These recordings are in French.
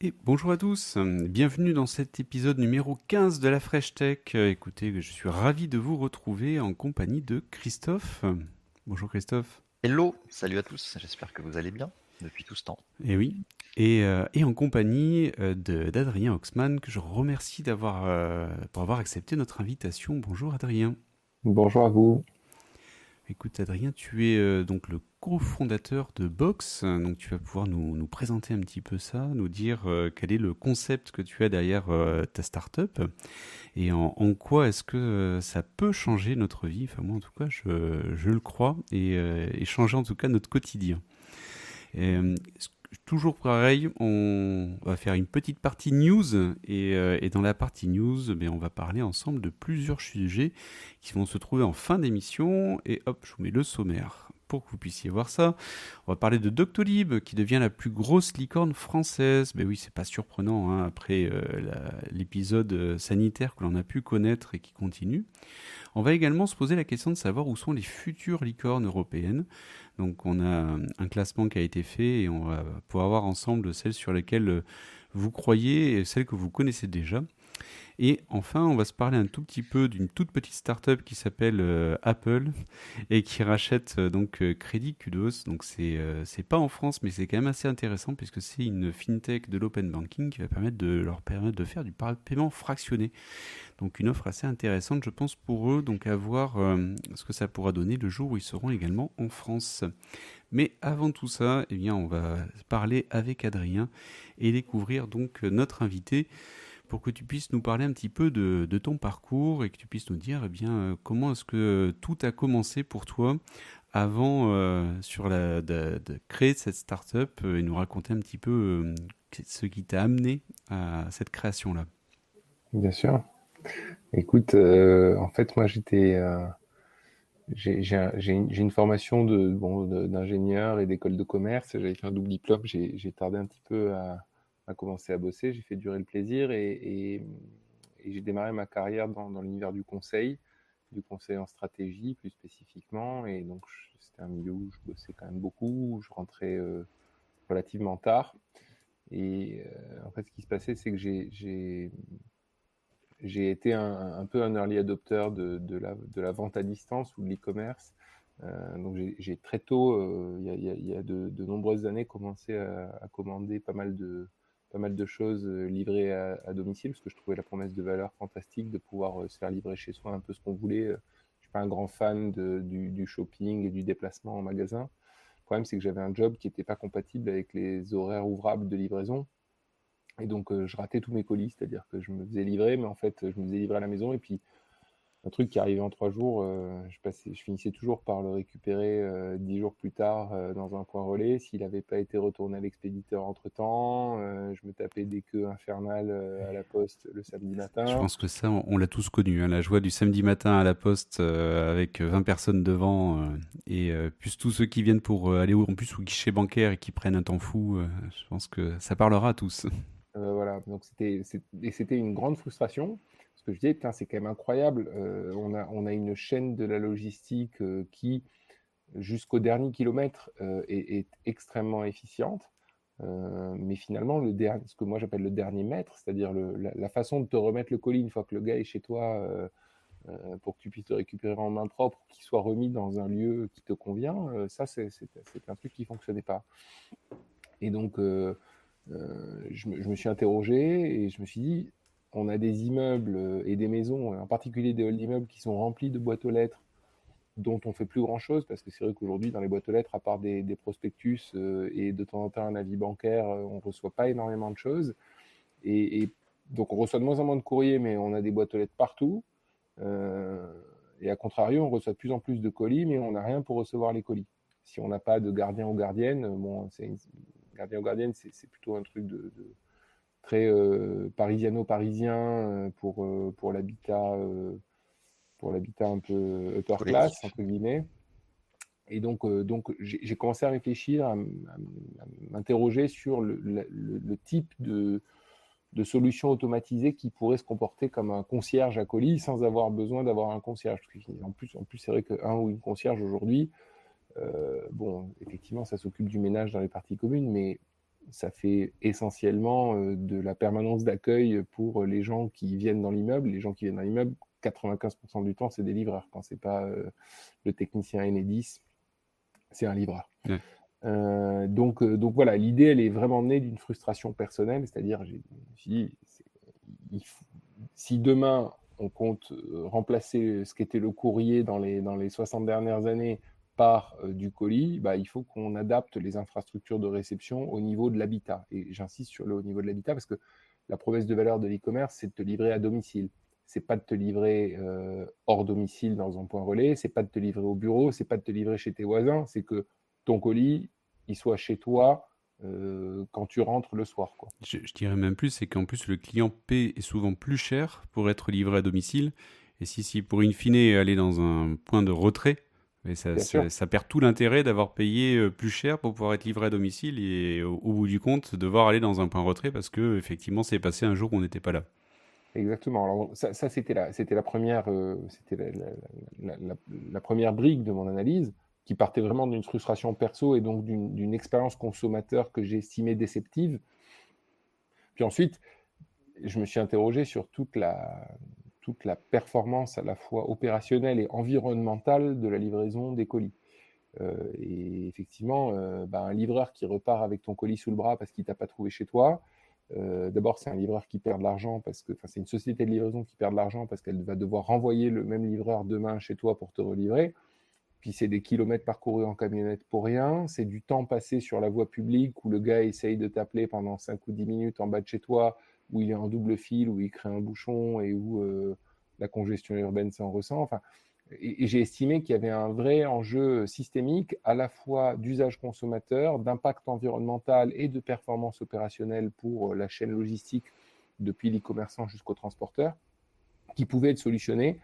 Et bonjour à tous, bienvenue dans cet épisode numéro 15 de la Fresh Tech. Écoutez, je suis ravi de vous retrouver en compagnie de Christophe. Bonjour Christophe. Hello, salut à tous, j'espère que vous allez bien depuis tout ce temps. Et oui, et, euh, et en compagnie euh, d'Adrien Oxman, que je remercie d'avoir euh, pour avoir accepté notre invitation. Bonjour Adrien. Bonjour à vous. Écoute Adrien, tu es euh, donc le cofondateur de Box, donc tu vas pouvoir nous, présenter un petit peu ça, nous dire euh, quel est le concept que tu as derrière euh, ta startup et en, quoi est-ce que euh, ça peut changer notre vie, enfin moi en tout cas je, le crois, et, changer en tout cas notre quotidien. Toujours pareil, on va faire une petite partie news et, dans la partie news, ben, on va parler ensemble de plusieurs sujets qui vont se trouver en fin d'émission et hop, je vous mets le sommaire pour que vous puissiez voir ça. On va parler de Doctolib qui devient la plus grosse licorne française. Mais oui, c'est pas surprenant hein, après euh, l'épisode euh, sanitaire que l'on a pu connaître et qui continue. On va également se poser la question de savoir où sont les futures licornes européennes. Donc on a un classement qui a été fait et on va pouvoir voir ensemble celles sur lesquelles euh, vous croyez et celles que vous connaissez déjà. Et enfin, on va se parler un tout petit peu d'une toute petite start-up qui s'appelle euh, Apple et qui rachète euh, donc euh, Crédit Kudos. Donc c'est euh, c'est pas en France, mais c'est quand même assez intéressant puisque c'est une fintech de l'open banking qui va permettre de leur permettre de faire du paiement fractionné. Donc une offre assez intéressante, je pense, pour eux. Donc à voir ce que ça pourra donner le jour où ils seront également en France. Mais avant tout ça, eh bien, on va parler avec Adrien et découvrir donc notre invité pour que tu puisses nous parler un petit peu de, ton parcours et que tu puisses nous dire eh bien, euh, comment est-ce que tout a commencé pour toi avant euh, sur la, de, créer cette startup euh, et nous raconter un petit peu ce qui t'a amené à cette création-là. Bien sûr. Écoute, en fait, moi, j'étais, euh, j'ai j'ai un- j'ai une, formation de, bon, d'ingénieur et d'école de commerce. J'avais fait un double diplôme. J'ai tardé un petit peu à, à commencer à bosser. J'ai fait durer le plaisir et, j'ai démarré ma carrière dans, l'univers du conseil, du conseil en stratégie plus spécifiquement. Et donc, c'était un milieu où je bossais quand même beaucoup, où je rentrais euh, relativement tard. Et euh, en fait, ce qui se passait, c'est que j'ai été un, peu un early adopter de, de, la, vente à distance ou de l'e-commerce. Euh, donc j'ai très tôt, euh, il y a, y a- a de, nombreuses années, commencé à commander pas mal de, pas mal de choses euh, livrées à, domicile, parce que je trouvais la promesse de valeur fantastique de pouvoir euh, se faire livrer chez soi un peu ce qu'on voulait. Euh, Je suis pas un grand fan de, du, du shopping et du déplacement en magasin. Le problème, c'est que j'avais un job qui n'était pas compatible avec les horaires ouvrables de livraison. Et donc, je ratais tous mes colis, c'est-à-dire que je me faisais livrer, mais en fait, je me faisais livrer à la maison. Et puis, un truc qui arrivait en trois jours, euh, je, passais, je finissais toujours par le récupérer euh, dix jours plus tard euh, dans un point relais. S'il n'avait pas été retourné à l'expéditeur entre-temps, je me tapais des queues infernales à la poste le samedi matin. Je pense que ça, on, on l'a tous connu, hein, la joie du samedi matin à la poste avec 20 personnes devant et plus tous ceux qui viennent pour aller au, en plus au guichet bancaire et qui prennent un temps fou. je pense que ça parlera à tous. Voilà, donc c'était une grande frustration que je disais, c'est quand même incroyable. euh, on a, on a une chaîne de la logistique euh, qui, jusqu'au dernier kilomètre, euh, est, extrêmement efficiente. Mais finalement, le dernier, ce que moi j'appelle le dernier mètre, c'est-à-dire la, façon de te remettre le colis une fois que le gars est chez toi pour que tu puisses le récupérer en main propre, qu'il soit remis dans un lieu qui te convient, ça, c'est un truc qui fonctionnait pas. Et donc, je me suis interrogé et je me suis dit, on a des immeubles euh, et des maisons, en particulier des halls d'immeubles qui sont remplis de boîtes aux lettres dont on fait plus grand chose parce que c'est vrai qu'aujourd'hui dans les boîtes aux lettres à part des, prospectus euh, et de temps en temps un avis bancaire euh, on reçoit pas énormément de choses. Et, donc on reçoit de moins en moins de courriers mais on a des boîtes aux lettres partout. Et à contrario on reçoit de plus en plus de colis mais on n'a rien pour recevoir les colis. Si on n'a pas de gardien ou gardienne bon gardien ou gardienne c'est plutôt un truc de très euh, parisiano-parisien euh, pour, euh, pour l'habitat pour l'habitat un peu upper class, entre guillemets. Et donc, euh, donc j'ai commencé à réfléchir, à, m'interroger sur le, le- le- le type de, de solution automatisée qui pourrait se comporter comme un concierge à colis sans avoir besoin d'avoir un concierge. Parce en plus, en plus c'est vrai qu'un ou une concierge aujourd'hui, euh, bon, effectivement, ça s'occupe du ménage dans les parties communes, mais ça fait essentiellement de la permanence d'accueil pour les gens qui viennent dans l'immeuble. Les gens qui viennent dans l'immeuble, 95% du temps, c'est des livreurs. Quand c'est pas le technicien Enedis, c'est un livreur. donc, donc voilà, l'idée, elle est vraiment née d'une frustration personnelle, c'est-à-dire, si, si demain on compte remplacer ce qu'était le courrier dans les, dans les 60 dernières années par euh, du colis, bah, il faut qu'on adapte les infrastructures de réception au niveau de l'habitat. Et j'insiste sur le au niveau de l'habitat parce que la promesse de valeur de l'e-commerce, c'est de te livrer à domicile. C'est pas de te livrer euh, hors domicile dans un point relais, c'est pas de te livrer au bureau, c'est pas de te livrer chez tes voisins, c'est que ton colis, il soit chez toi euh, quand tu rentres le soir. Je, dirais même plus, c'est qu'en plus le client paie souvent plus cher pour être livré à domicile. Et si, si pour in fine aller dans un point de retrait, mais ça, ça, perd tout l'intérêt d'avoir payé euh, plus cher pour pouvoir être livré à domicile et au, bout du compte devoir aller dans un point retrait parce que effectivement c'est passé un jour où on n'était pas là. Exactement. Alors ça, ça c'était la, c'était la première, euh, c'était la, la, première brique de mon analyse qui partait vraiment d'une frustration perso et donc d'une expérience consommateur que j'ai estimée déceptive. Puis ensuite, je me suis interrogé sur toute la, toute la performance à la fois opérationnelle et environnementale de la livraison des colis. Euh, et effectivement, euh, bah, un livreur qui repart avec ton colis sous le bras parce qu'il t'a pas trouvé chez toi, euh, d'abord c'est un livreur qui perd de l'argent parce que, c'est une société de livraison qui perd de l'argent parce qu'elle va devoir renvoyer le même livreur demain chez toi pour te relivrer. Puis c'est des kilomètres parcourus en camionnette pour rien, c'est du temps passé sur la voie publique où le gars essaye de t'appeler pendant 5 ou 10 minutes en bas de chez toi où il est en double fil, où il crée un bouchon et où euh, la congestion urbaine s'en ressent. Enfin, et, j'ai estimé qu'il y avait un vrai enjeu systémique à la fois d'usage consommateur, d'impact environnemental et de performance opérationnelle pour euh, la chaîne logistique depuis l'e-commerçant jusqu'au transporteur, qui pouvait être solutionné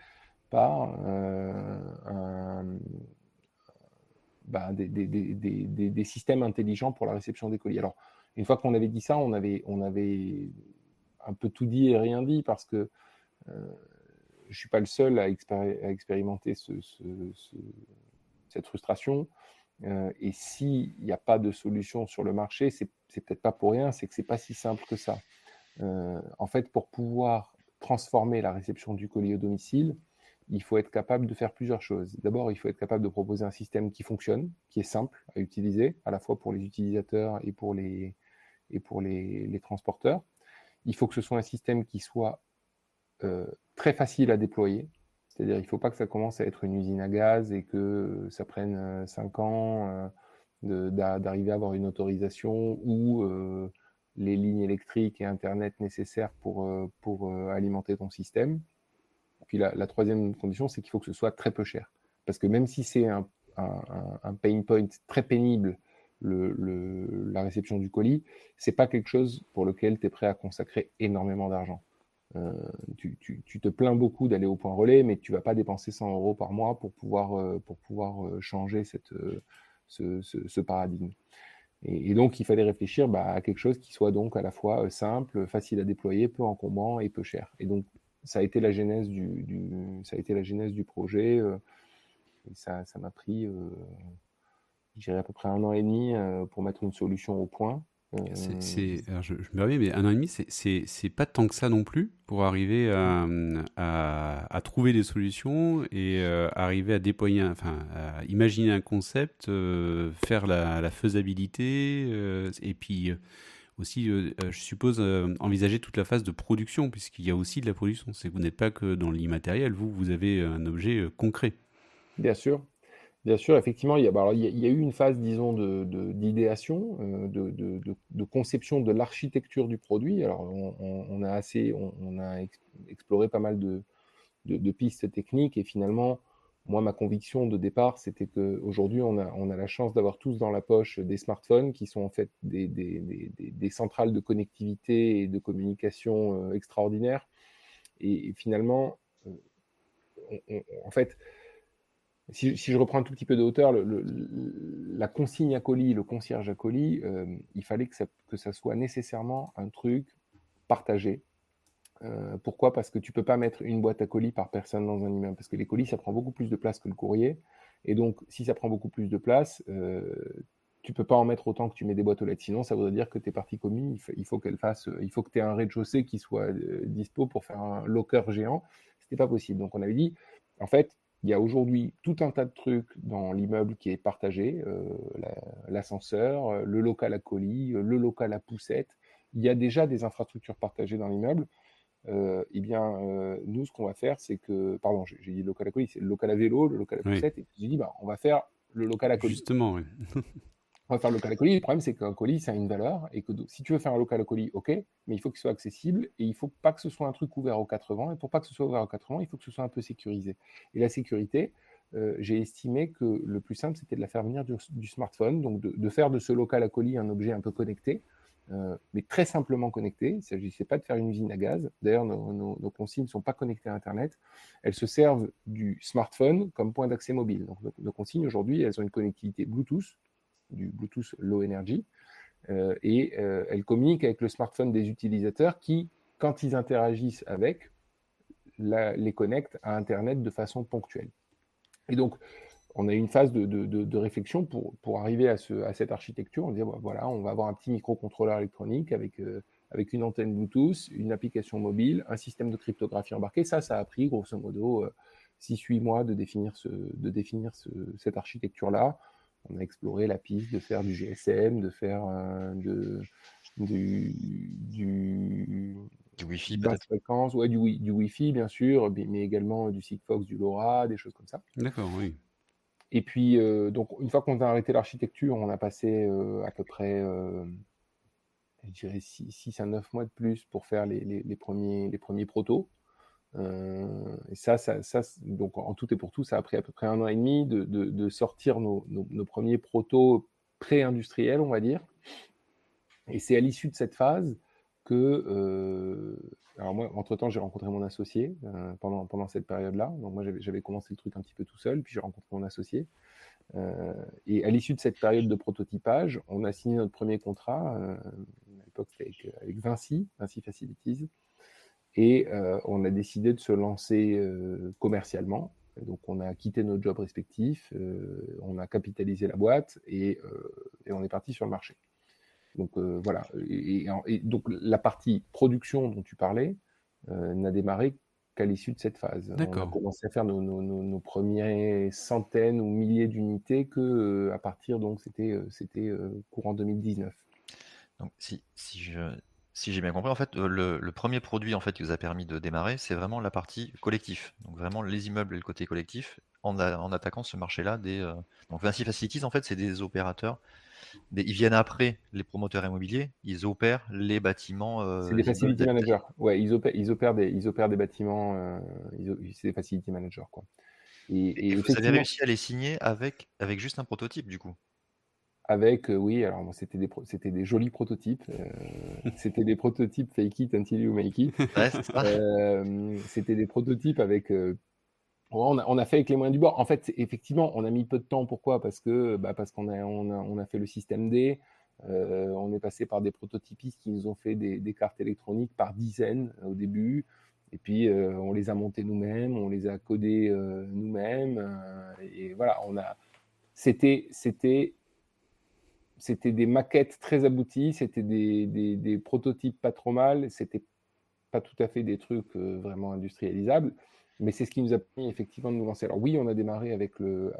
par euh, bah, des, systèmes intelligents pour la réception des colis. Alors, une fois qu'on avait dit ça, on avait un peu tout dit et rien dit parce que euh, je ne suis pas le seul à, expérimenter cette frustration. Euh, et s'il n'y a pas de solution sur le marché, c'est peut-être pas pour rien, c'est que c'est pas si simple que ça. Euh, en fait, pour pouvoir transformer la réception du colis au domicile, il faut être capable de faire plusieurs choses. D'abord, il faut être capable de proposer un système qui fonctionne, qui est simple à utiliser, à la fois pour les utilisateurs et pour les, et pour les transporteurs il faut que ce soit un système qui soit euh, très facile à déployer. C'est-à-dire, il ne faut pas que ça commence à être une usine à gaz et que ça prenne 5 euh, ans euh, d'arriver à avoir une autorisation ou les lignes électriques et Internet nécessaires pour, pour alimenter ton système. Puis la, troisième condition, c'est qu'il faut que ce soit très peu cher. Parce que même si c'est un, un, pain point très pénible la réception du colis, c'est pas quelque chose pour lequel tu es prêt à consacrer énormément d'argent. Euh, tu, te plains beaucoup d'aller au point relais, mais tu vas pas dépenser 100 euros par mois pour pouvoir, euh, pour pouvoir euh, changer cette, ce, paradigme. Et, donc, il fallait réfléchir bah, à quelque chose qui soit donc à la fois simple, facile à déployer, peu encombrant et peu cher. Et donc, ça a été la genèse du, ça a été la genèse du projet. et ça, ça m'a pris je dirais à peu près un an et demi euh, pour mettre une solution au point. Euh, c'est, je, me reviens, mais un an et demi, c'est pas tant que ça non plus pour arriver à, à, trouver des solutions et euh, arriver à déployer, enfin, à imaginer un concept, faire la, la faisabilité et puis aussi, je suppose, envisager toute la phase de production, puisqu'il y a aussi de la production. C'est que vous n'êtes pas que dans l'immatériel, vous, vous avez un objet concret. Bien sûr, Bien sûr, effectivement, il y, a, bah, il, y a, eu une phase, disons, d'idéation, euh, de, de, de, conception de l'architecture du produit. Alors, on, a assez, on, a exploré pas mal de, pistes techniques et finalement, moi, ma conviction de départ, c'était qu'aujourd'hui, on a, on a la chance d'avoir tous dans la poche des smartphones qui sont en fait des, des, des, centrales de connectivité et de communication euh, extraordinaires. Et, finalement, euh, en fait, si, je reprends un tout petit peu de hauteur, la consigne à colis, le concierge à colis, euh, il fallait que ça, soit nécessairement un truc partagé. Euh, pourquoi? Parce que tu peux pas mettre une boîte à colis par personne dans un immeuble, parce que les colis, ça prend beaucoup plus de place que le courrier. Et donc, si ça prend beaucoup plus de place, euh, tu peux pas en mettre autant que tu mets des boîtes aux lettres. Sinon, ça voudrait dire que tes parties communes, il faut, qu'elles fassent, il faut que tu aies un rez-de-chaussée qui soit dispo pour faire un locker géant. C'était pas possible. Donc, on avait dit, en fait, il y a aujourd'hui tout un tas de trucs dans l'immeuble qui est partagé, l'ascenseur, le local à colis, le local à poussette. Il y a déjà des infrastructures partagées dans l'immeuble. Euh, eh bien, euh, nous, ce qu'on va faire, c'est que, pardon, j'ai dit le local à colis, c'est le local à vélo, le local à poussette, et j'ai dit, bah, on va faire le local à colis. Justement, oui. on va faire le local à colis. Le problème, c'est qu'un colis, ça a une valeur, et que si tu veux faire un local à colis, ok, mais il faut qu'il soit accessible, et il faut pas que ce soit un truc ouvert aux 80, et pour pas que ce soit ouvert aux 80, il faut que ce soit un peu sécurisé. Et la sécurité, euh, j'ai estimé que le plus simple, c'était de la faire venir du, smartphone, donc de, faire de ce local à colis un objet un peu connecté, euh, mais très simplement connectées. Il ne s'agissait pas de faire une usine à gaz. D'ailleurs, nos, consignes ne sont pas connectées à Internet. Elles se servent du smartphone comme point d'accès mobile. Donc, nos, consignes, aujourd'hui, elles ont une connectivité Bluetooth, du Bluetooth Low Energy, euh, et euh, elles communiquent avec le smartphone des utilisateurs qui, quand ils interagissent avec, les connectent à Internet de façon ponctuelle. Et donc, on a eu une phase de, réflexion pour, pour arriver à, ce, à, cette architecture. On bah, voilà, on va avoir un petit microcontrôleur électronique avec, euh, avec une antenne Bluetooth, une application mobile, un système de cryptographie embarqué. Ça, ça a pris grosso modo 6-8 euh, mois de définir, ce, de définir cette architecture-là. On a exploré la piste de faire du GSM, de faire euh, de, du, du, du Wi-Fi, fréquence, ouais, du, du Wi-Fi, bien sûr, mais également du Sigfox, du LoRa, des choses comme ça. D'accord, oui. Et puis, euh, donc, une fois qu'on a arrêté l'architecture, on a passé euh, à peu près, je dirais, 6, à 9 mois de plus pour faire les, les, premiers, les premiers protos. Et ça, ça, donc en tout et pour tout, ça a pris à peu près un an et demi de, sortir nos, premiers protos pré-industriels, on va dire. Et c'est à l'issue de cette phase que, euh, alors moi, entre-temps, j'ai rencontré mon associé euh, pendant, cette période-là. Donc moi, j'avais commencé le truc un petit peu tout seul, puis j'ai rencontré mon associé. Euh, et à l'issue de cette période de prototypage, on a signé notre premier contrat. à l'époque, c'était avec, Vinci, Vinci Facilities. Et on a décidé de se lancer commercialement. donc, on a quitté nos jobs respectifs, on a capitalisé la boîte et, et on est parti sur le marché. Donc euh, voilà. Et, donc la partie production dont tu parlais euh, n'a démarré qu'à l'issue de cette phase. On a commencé à faire nos, nos, premières centaines ou milliers d'unités que euh, à partir donc c'était c'était courant 2019. Donc si si je si j'ai bien compris, en fait, le, premier produit en fait qui vous a permis de démarrer, c'est vraiment la partie collectif. Donc vraiment les immeubles et le côté collectif, en, en attaquant ce marché-là des. Donc Vinci Facilities, en fait, c'est des opérateurs ils viennent après les promoteurs immobiliers, ils opèrent les bâtiments. Euh, c'est des facility managers. Ouais, ils opèrent, ils opèrent des, ils opèrent des bâtiments. Euh, c'est des facility managers, quoi. Et, vous avez réussi à les signer avec, avec juste un prototype, du coup avec, euh, oui, alors c'était des, c'était des jolis prototypes. c'était des prototypes fake it until you make it. Ouais, c'était des prototypes avec on a, fait avec les moyens du bord. En fait, effectivement, on a mis peu de temps. Pourquoi? Parce que bah, parce qu'on a, on a, fait le système D. Euh, on est passé par des prototypistes qui nous ont fait des, cartes électroniques par dizaines euh, au début. Et puis, euh, on les a montées nous-mêmes, on les a codées nous-mêmes. et voilà, on a. C'était, c'était, c'était des maquettes très abouties. C'était des, prototypes pas trop mal. C'était pas tout à fait des trucs vraiment industrialisables. Mais c'est ce qui nous a permis effectivement de nous lancer. Alors oui, on a démarré avec le,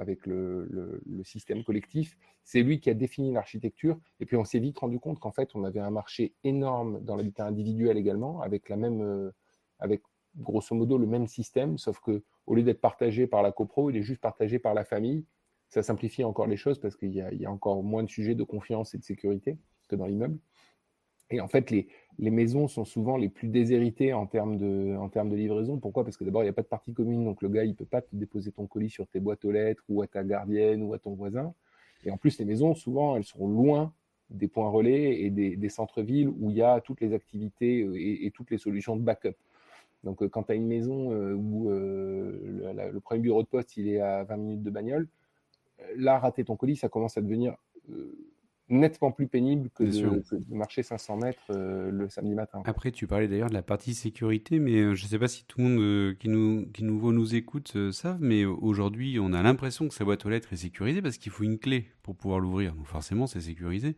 système collectif. C'est lui qui a défini l'architecture. Et puis on s'est vite rendu compte qu'en fait, on avait un marché énorme dans l'habitat individuel également, avec la même, euh, avec grosso modo le même système, sauf que au lieu d'être partagé par la copro, il est juste partagé par la famille. Ça simplifie encore les choses parce qu'il y, a encore moins de sujets de confiance et de sécurité que dans l'immeuble. Et en fait, les, maisons sont souvent les plus déshéritées en termes de, livraison. Pourquoi? Parce que d'abord, il n'y a pas de partie commune, donc le gars, il ne peut pas te déposer ton colis sur tes boîtes aux lettres ou à ta gardienne ou à ton voisin. Et en plus, les maisons, souvent, elles sont loin des points relais et des, des centres-villes où il y a toutes les activités euh, et, toutes les solutions de backup. Donc, euh, quand tu as une maison euh, où le, le, premier bureau de poste, il est à 20 minutes de bagnole, là, rater ton colis, ça commence à devenir nettement plus pénible que de, marcher 500 mètres euh, le samedi matin. Après, tu parlais d'ailleurs de la partie sécurité, mais euh, je ne sais pas si tout le monde euh, qui, nous, qui nous nous écoute savent, mais aujourd'hui, on a l'impression que sa boîte aux lettres est sécurisée parce qu'il faut une clé pour pouvoir l'ouvrir. Donc forcément, c'est sécurisé.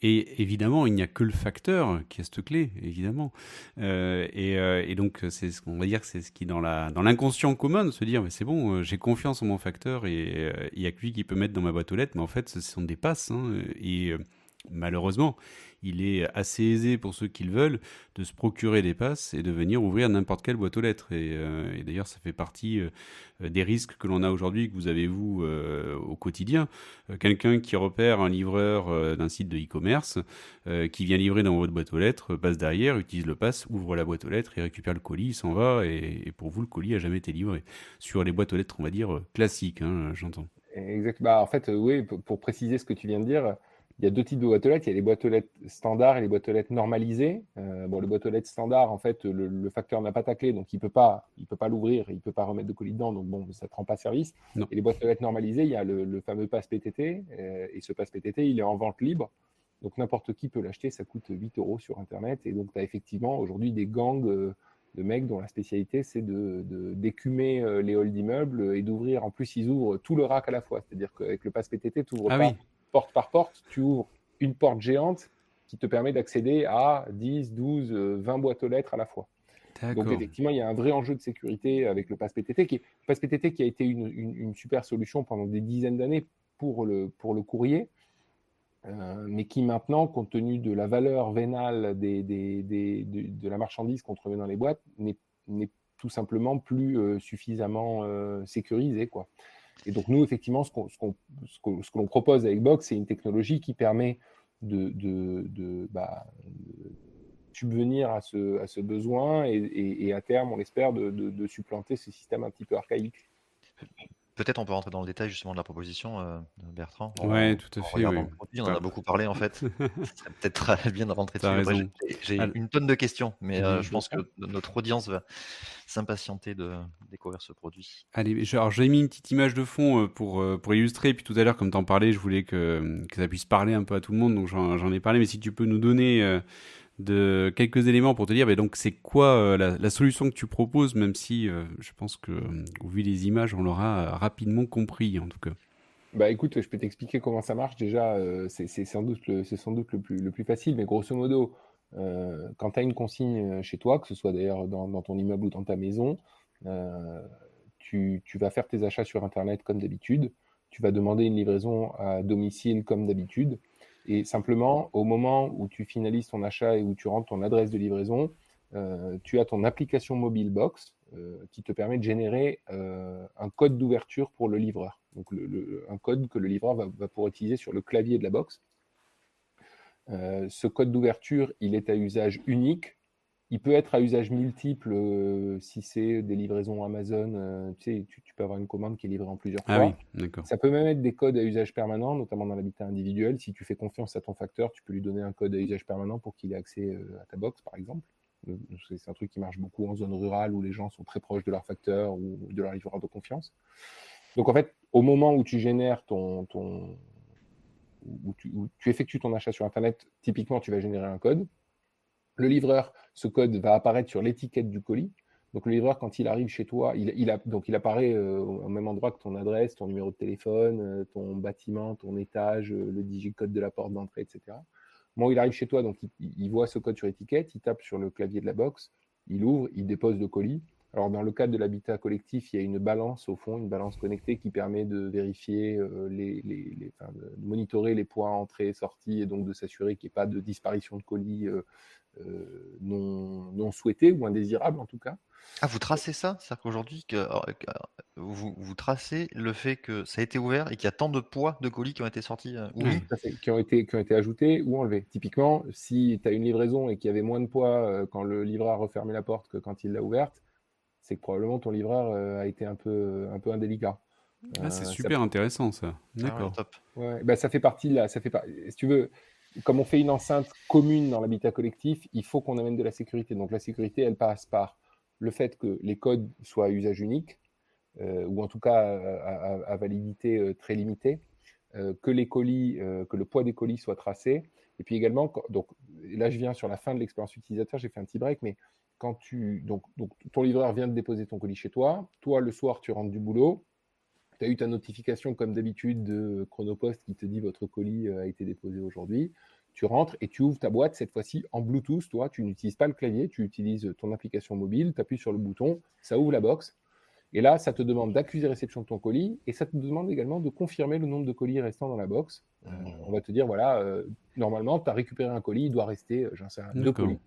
Et évidemment, il n'y a que le facteur qui a cette clé, évidemment. et, donc, c'est ce qu'on va dire, c'est ce qui dans la dans l'inconscient commun de se dire, mais c'est bon, j'ai confiance en mon facteur et il n'y a que lui qui peut mettre dans ma boîte aux lettres. Mais en fait, ce sont des passes. Hein, et malheureusement, il est assez aisé pour ceux qui le veulent de se procurer des passes et de venir ouvrir n'importe quelle boîte aux lettres. Et, euh, d'ailleurs, ça fait partie euh, des risques que l'on a aujourd'hui, que vous avez vous euh, au quotidien. Quelqu'un qui repère un livreur d'un site de e-commerce, qui vient livrer dans votre boîte aux lettres, passe derrière, utilise le pass, ouvre la boîte aux lettres et récupère le colis, il s'en va. Et, pour vous, le colis a jamais été livré. Sur les boîtes aux lettres, on va dire classiques, hein, j'entends. Exactement. Bah, en fait, oui, pour préciser ce que tu viens de dire, il y a deux types de boîtes aux lettres. Il y a les boîtes aux lettres standards et les boîtes aux lettres normalisées. Euh, bon, les boîtes aux lettres standards, en fait, le, facteur n'a pas ta clé, donc il ne peut pas, il peut pas l'ouvrir, il ne peut pas remettre de colis dedans, donc bon, ça ne prend pas service. Et les boîtes aux lettres normalisées, il y a le, fameux pass PTT, euh, et ce pass PTT, il est en vente libre. Donc n'importe qui peut l'acheter, ça coûte 8 euros sur Internet. Et donc tu as effectivement aujourd'hui des gangs euh, de mecs dont la spécialité c'est de, d'écumer les halls d'immeubles et d'ouvrir, en plus ils ouvrent tout le rack à la fois. C'est-à-dire qu'avec le pass PTT, tu ouvres ah pas porte par porte, tu ouvres une porte géante qui te permet d'accéder à 10, 12, 20 boîtes aux lettres à la fois. Donc effectivement, il y a un vrai enjeu de sécurité avec le pass PTT, qui, pass PTT qui a été une, super solution pendant des dizaines d'années pour le, pour le courrier, euh, mais qui maintenant, compte tenu de la valeur vénale des, des, de, la marchandise qu'on trouvait dans les boîtes, n'est tout simplement plus euh, suffisamment euh, sécurisé. Quoi. Et donc, nous, effectivement, ce, qu'on, ce, que l'on propose avec Box, c'est une technologie qui permet de, de, de, bah, subvenir à ce, à ce besoin et, et, à terme, on l'espère, de, supplanter ces systèmes un petit peu archaïques. Peut-être on peut rentrer dans le détail justement de la proposition, euh, Bertrand. Oui, tout à fait. Oui. on en a beaucoup parlé en fait. C'est peut-être bien de rentrer dessus. J'ai une tonne de questions, mais euh, je pense que notre audience va s'impatienter de découvrir ce produit. Allez, alors j'ai mis une petite image de fond euh, pour, pour illustrer. Puis tout à l'heure, comme tu en parlais, je voulais que, que, ça puisse parler un peu à tout le monde, donc j'en ai parlé. Mais si tu peux nous donner de quelques éléments pour te dire, mais donc c'est quoi euh, la, solution que tu proposes, même si euh, je pense que euh, vu des images, on l'aura rapidement compris en tout cas. Bah écoute, je peux t'expliquer comment ça marche. Déjà, c'est sans doute, le, plus, le plus facile, mais grosso modo, quand tu as une consigne chez toi, que ce soit d'ailleurs dans, dans, ton immeuble ou dans ta maison, tu, tu vas faire tes achats sur Internet comme d'habitude. Tu vas demander une livraison à domicile comme d'habitude. Et simplement, au moment où tu finalises ton achat et où tu rentres ton adresse de livraison, euh, tu as ton application mobile box euh, qui te permet de générer euh, un code d'ouverture pour le livreur. Donc un code que le livreur va, va, pouvoir utiliser sur le clavier de la box. ce code d'ouverture, il est à usage unique il peut être à usage multiple euh, si c'est des livraisons Amazon. Euh, tu, sais, tu, peux avoir une commande qui est livrée en plusieurs ah fois. Oui, Ça peut même être des codes à usage permanent, notamment dans l'habitat individuel. Si tu fais confiance à ton facteur, tu peux lui donner un code à usage permanent pour qu'il ait accès euh, à ta box, par exemple. C'est un truc qui marche beaucoup en zone rurale où les gens sont très proches de leur facteur ou de leur livreur de confiance. Donc en fait, au moment où tu génères ton, ton où tu, où tu effectues ton achat sur Internet, typiquement, tu vas générer un code le livreur, ce code va apparaître sur l'étiquette du colis. Donc le livreur, quand il arrive chez toi, il, a, donc il apparaît euh, au même endroit que ton adresse, ton numéro de téléphone, euh, ton bâtiment, ton étage, euh, le digicode de la porte d'entrée, etc. Bon, il arrive chez toi, donc il, voit ce code sur étiquette, il tape sur le clavier de la box, il ouvre, il dépose le colis. Alors dans le cadre de l'habitat collectif, il y a une balance au fond, une balance connectée qui permet de vérifier les, de monitorer les points entrée sortie et donc de s'assurer qu'il n'y ait pas de disparition de colis euh, non, non souhaité ou indésirable en tout cas. Ah, vous tracez ça? C'est-à-dire qu'aujourd'hui, que, euh, vous, vous, tracez le fait que ça a été ouvert et qu'il y a tant de poids de colis qui ont été sortis euh, oui, qui, ont été, qui ont été ajoutés ou enlevés. Typiquement, si tu as une livraison et qu'il y avait moins de poids quand le livreur a refermé la porte que quand il l'a ouverte, c'est que probablement ton livreur a été un peu, un peu indélicat. Ah, c'est super intéressant ça. Ah D'accord. ouais, bah, ça fait partie là. Ça fait pas. Si tu veux, comme on fait une enceinte commune dans l'habitat collectif, il faut qu'on amène de la sécurité. Donc la sécurité, elle passe par le fait que les codes soient à usage unique, euh, ou en tout cas à, validité euh, très limitée. que les colis, que le poids des colis soit tracé. Et puis également, donc là je viens sur la fin de l'expérience utilisateur, j'ai fait un petit break, mais quand tu donc, donc ton livreur vient de déposer ton colis chez toi, toi le soir tu rentres du boulot, tu as eu ta notification comme d'habitude de Chronopost qui te dit votre colis a été déposé aujourd'hui. Tu rentres et tu ouvres ta boîte, cette fois-ci en Bluetooth, toi, tu n'utilises pas le clavier, tu utilises ton application mobile, tu appuies sur le bouton, ça ouvre la box. Et là, ça te demande d'accuser réception de ton colis et ça te demande également de confirmer le nombre de colis restants dans la box. Euh, on va te dire, voilà, euh, normalement, tu as récupéré un colis, il doit rester, euh, j'en sais rien, deux colis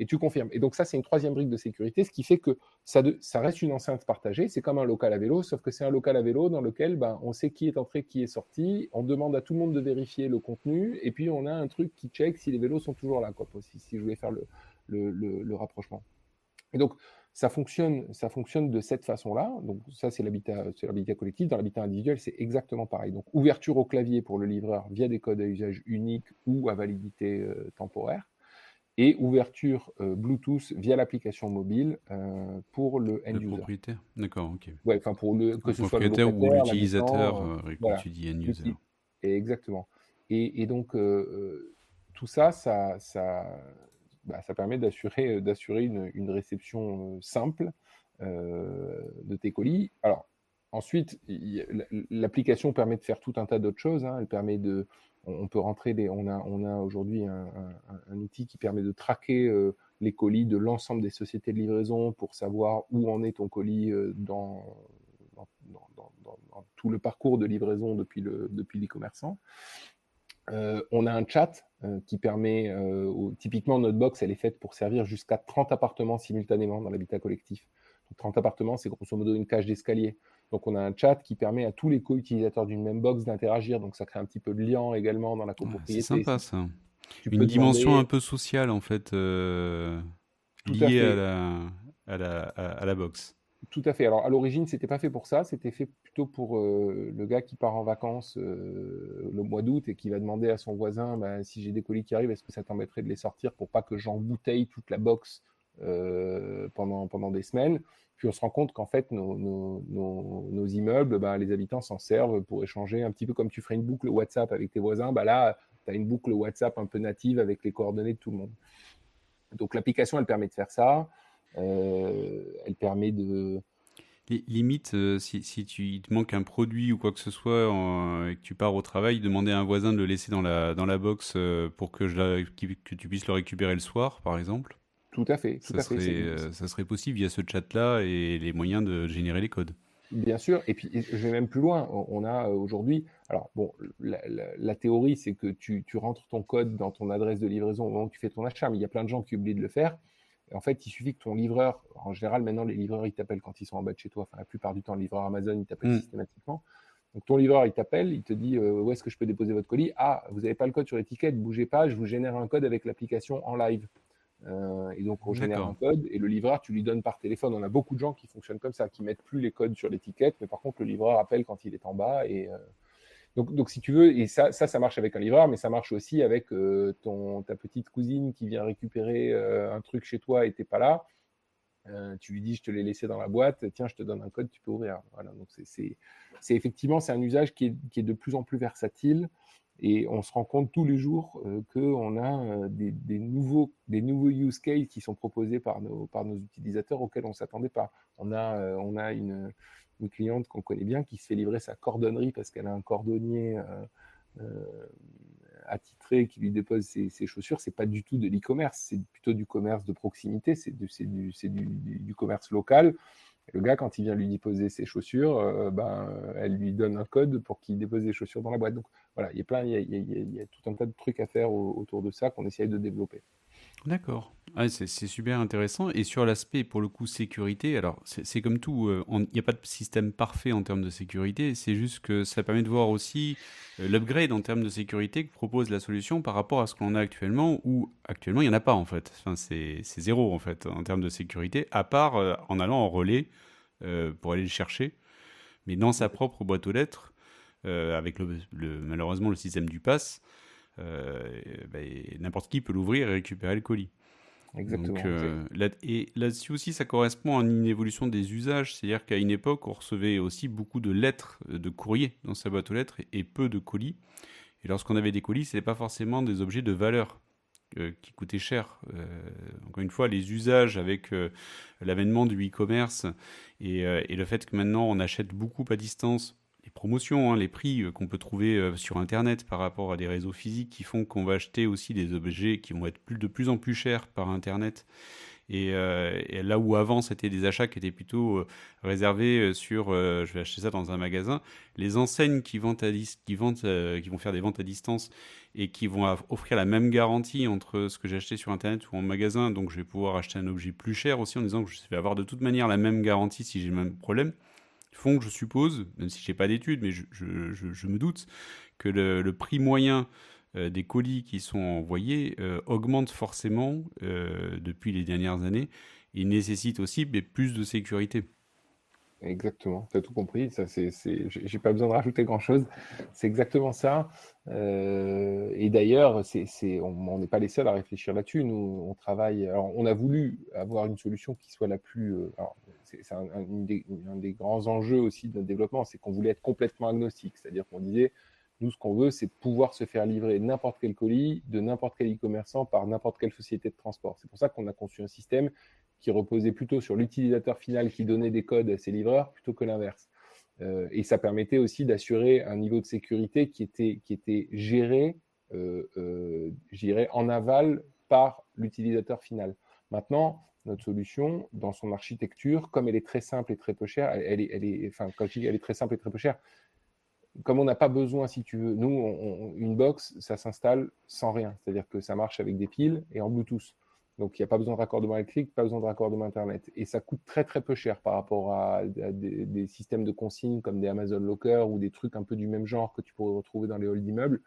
et tu confirmes. Et donc ça, c'est une troisième brique de sécurité, ce qui fait que ça, reste une enceinte partagée. C'est comme un local à vélo, sauf que c'est un local à vélo dans lequel ben, on sait qui est entré, qui est sorti. On demande à tout le monde de vérifier le contenu, et puis on a un truc qui check si les vélos sont toujours là, quoi, si, je voulais faire le, rapprochement. Et donc, ça fonctionne, ça fonctionne de cette façon-là. Donc, ça, c'est l'habitat, l'habitat collectif. Dans l'habitat individuel, c'est exactement pareil. Donc, ouverture au clavier pour le livreur via des codes à usage unique ou à validité euh, temporaire et ouverture euh, Bluetooth via l'application mobile euh, pour le end user. Le propriétaire, d'accord, ok. Ouais, enfin pour le que ce soit le propriétaire ou l'utilisateur euh, quand tu dis end user. exactement. Et, et donc tout ça, ça, ça, bah, ça permet d'assurer d'assurer une, une, réception simple de tes colis. Alors ensuite, l'application permet de faire tout un tas d'autres choses. Hein. Elle permet de on peut rentrer on a, aujourd'hui un, outil qui permet de traquer euh, les colis de l'ensemble des sociétés de livraison pour savoir où en est ton colis euh, dans, tout le parcours de livraison depuis le depuis l'e-commerçant. Euh, on a un chat qui permet, typiquement notre box, elle est faite pour servir jusqu'à 30 appartements simultanément dans l'habitat collectif. 30 appartements, c'est grosso modo une cage d'escalier. Donc, on a un chat qui permet à tous les co-utilisateurs d'une même box d'interagir. Donc, ça crée un petit peu de lien également dans la copropriété. c'est sympa ça. Une dimension un peu sociale en fait euh, liée à, la, à, la, à, la, box. Tout à fait. Alors, à l'origine, c'était pas fait pour ça. C'était fait plutôt pour euh, le gars qui part en vacances euh, le mois d'août et qui va demander à son voisin bah, si j'ai des colis qui arrivent, est-ce que ça t'embêterait de les sortir pour pas que j'embouteille toute la box pendant, pendant des semaines? Puis on se rend compte qu'en fait, nos, immeubles, bah, les habitants s'en servent pour échanger un petit peu comme tu ferais une boucle WhatsApp avec tes voisins. Bah, là, tu as une boucle WhatsApp un peu native avec les coordonnées de tout le monde. Donc l'application, elle permet de faire ça. Euh, elle permet de... Limite, euh, si, tu, il te manque un produit ou quoi que ce soit et que tu pars au travail, demander à un voisin de le laisser dans la, box euh, pour que tu puisses le récupérer le soir, par exemple tout à fait. ça, serait, euh, ça serait possible via ce chat-là et les moyens de générer les codes. Bien sûr, et puis je vais même plus loin. On a euh, aujourd'hui, alors bon, la, théorie c'est que tu, tu, rentres ton code dans ton adresse de livraison au moment où tu fais ton achat, mais il y a plein de gens qui oublient de le faire. en fait, il suffit que ton livreur, en général maintenant les livreurs ils t'appellent quand ils sont en bas de chez toi, enfin la plupart du temps le livreur Amazon il t'appelle hmm. systématiquement. Donc ton livreur il t'appelle, il te dit euh, où est-ce que je peux déposer votre colis? Ah, vous n'avez pas le code sur l'étiquette, bougez pas, je vous génère un code avec l'application en live. Euh, et donc, on génère un code et le livreur, tu lui donnes par téléphone. On a beaucoup de gens qui fonctionnent comme ça, qui mettent plus les codes sur l'étiquette, mais par contre, le livreur appelle quand il est en bas. Et euh, donc, donc, si tu veux, et ça, ça, ça marche avec un livreur, mais ça marche aussi avec euh, ton, ta petite cousine qui vient récupérer un truc chez toi et t'es pas là. tu lui dis, je te l'ai laissé dans la boîte. Tiens, je te donne un code, tu peux ouvrir. Voilà. Donc, c'est effectivement, c'est un usage qui est, qui est, de plus en plus versatile. Et on se rend compte tous les jours euh, qu'on a euh, des, nouveaux, des nouveaux use cases qui sont proposés par nos, par nos utilisateurs auxquels on ne s'attendait pas. On a, euh, on a une, une cliente qu'on connaît bien qui se fait livrer sa cordonnerie parce qu'elle a un cordonnier attitré qui lui dépose ses, ses chaussures. C'est pas du tout de l'e-commerce, c'est plutôt du commerce de proximité, c'est du, du, du, du commerce local le gars, quand il vient lui déposer ses chaussures, euh, ben, elle lui donne un code pour qu'il dépose les chaussures dans la boîte. Donc voilà, il y a plein, il y a, tout un tas de trucs à faire autour de ça qu'on essaye de développer. D'accord. Ah, c'est super intéressant. Et sur l'aspect, pour le coup, sécurité, alors c'est comme tout, euh, il n'y a pas de système parfait en termes de sécurité, c'est juste que ça permet de voir aussi euh, l'upgrade en termes de sécurité que propose la solution par rapport à ce qu'on a actuellement, ou actuellement il n'y en a pas en fait. Enfin, c'est zéro en fait en termes de sécurité, à part euh, en allant en relais pour aller le chercher. Mais dans sa propre boîte aux lettres, avec malheureusement le système du pass, ben, n'importe qui peut l'ouvrir et récupérer le colis. Exactement. là, et là-dessus aussi, ça correspond à une évolution des usages. C'est-à-dire qu'à une époque, on recevait aussi beaucoup de lettres, de courrier dans sa boîte aux lettres et, peu de colis. Et lorsqu'on avait des colis, ce n'était pas forcément des objets de valeur. qui coûtaient cher. encore une fois, les usages avec l'avènement du e-commerce et, et, le fait que maintenant on achète beaucoup à distance les promotions, hein, les prix euh, qu'on peut trouver euh, sur Internet par rapport à des réseaux physiques qui font qu'on va acheter aussi des objets qui vont être de plus en plus chers par Internet. Et, euh, là où avant c'était des achats qui étaient plutôt réservés sur je vais acheter ça dans un magasin, les enseignes qui, vendent qui, vendent, qui vont faire des ventes à distance et qui vont offrir la même garantie entre ce que j'ai acheté sur internet ou en magasin, donc je vais pouvoir acheter un objet plus cher aussi en disant que je vais avoir de toute manière la même garantie si j'ai le même problème font que je suppose, même si je n'ai pas d'études, mais je, me doute, que le, prix moyen euh, des colis qui sont envoyés euh, augmente forcément euh, depuis les dernières années et nécessite aussi plus de sécurité. Exactement, tu as tout compris. Ça, c'est, pas besoin de rajouter grand chose. C'est exactement ça. et d'ailleurs, on n'est pas les seuls à réfléchir là-dessus. Nous, on travaille. On a voulu avoir une solution qui soit la plus c'est un, des, grands enjeux aussi de notre développement, c'est qu'on voulait être complètement agnostique. C'est-à-dire qu'on disait, nous, ce qu'on veut, c'est pouvoir se faire livrer n'importe quel colis de n'importe quel e-commerçant par n'importe quelle société de transport. C'est pour ça qu'on a conçu un système qui reposait plutôt sur l'utilisateur final qui donnait des codes à ses livreurs plutôt que l'inverse. Euh, et ça permettait aussi d'assurer un niveau de sécurité qui était, qui était géré, euh, euh, en aval par l'utilisateur final. Maintenant, notre solution, dans son architecture, comme elle est très simple et très peu chère, elle, est, elle est, enfin, quand dis elle est très simple et très peu chère, comme on n'a pas besoin, si tu veux, nous, une box, ça s'installe sans rien. C'est-à-dire que ça marche avec des piles et en Bluetooth. Donc, il n'y a pas besoin de raccordement électrique, pas besoin de raccordement Internet. Et ça coûte très, très peu cher par rapport à, des, systèmes de consigne comme des Amazon Locker ou des trucs un peu du même genre que tu pourrais retrouver dans les halls d'immeubles.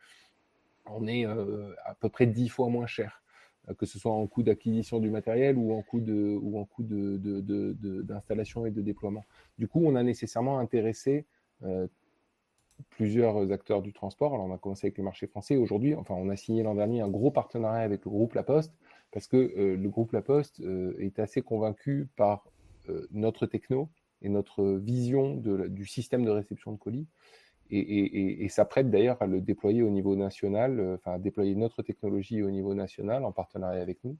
On est euh, à peu près dix fois moins cher. Euh, que ce soit en coût d'acquisition du matériel ou en coût de ou en coût d'installation et de déploiement. Du coup, on a nécessairement intéressé euh, plusieurs acteurs du transport. Alors, on a commencé avec les marchés français. Aujourd'hui, enfin, on a signé l'an dernier un gros partenariat avec le groupe La Poste parce que euh, le groupe La Poste est assez convaincu par notre techno et notre vision du système de réception de colis et, ça prête d'ailleurs à le déployer au niveau national, euh, enfin à déployer notre technologie au niveau national en partenariat avec nous.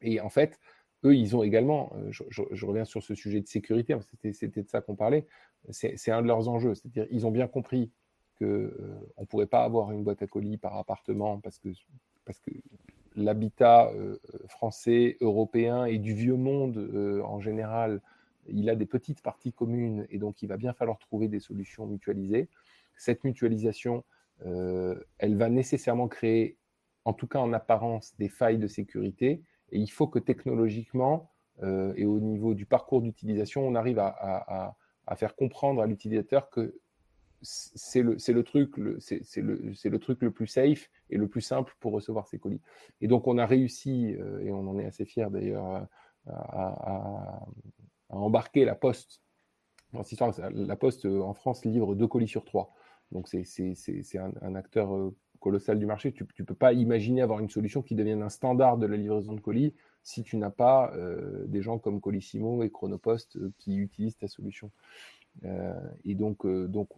Et en fait, eux, ils ont également, euh, je, reviens sur ce sujet de sécurité, c'était de ça qu'on parlait, c'est un de leurs enjeux, c'est-à-dire ils ont bien compris qu'on euh, ne pourrait pas avoir une boîte à colis par appartement parce que, parce que l'habitat français, européen et du vieux monde en général il a des petites parties communes et donc il va bien falloir trouver des solutions mutualisées. Cette mutualisation, euh, elle va nécessairement créer, en tout cas en apparence, des failles de sécurité et il faut que technologiquement euh, et au niveau du parcours d'utilisation, on arrive à, faire comprendre à l'utilisateur que c'est le, truc, le, le, truc le plus safe et le plus simple pour recevoir ces colis. Et donc on a réussi, euh, et on en est assez fier d'ailleurs, à embarquer la Poste. la Poste euh, en France livre deux colis sur trois. Donc c'est un, acteur euh, colossal du marché. Tu ne peux pas imaginer avoir une solution qui devienne un standard de la livraison de colis si tu n'as pas euh, des gens comme Colissimo et Chronopost qui utilisent ta solution. et donc, donc,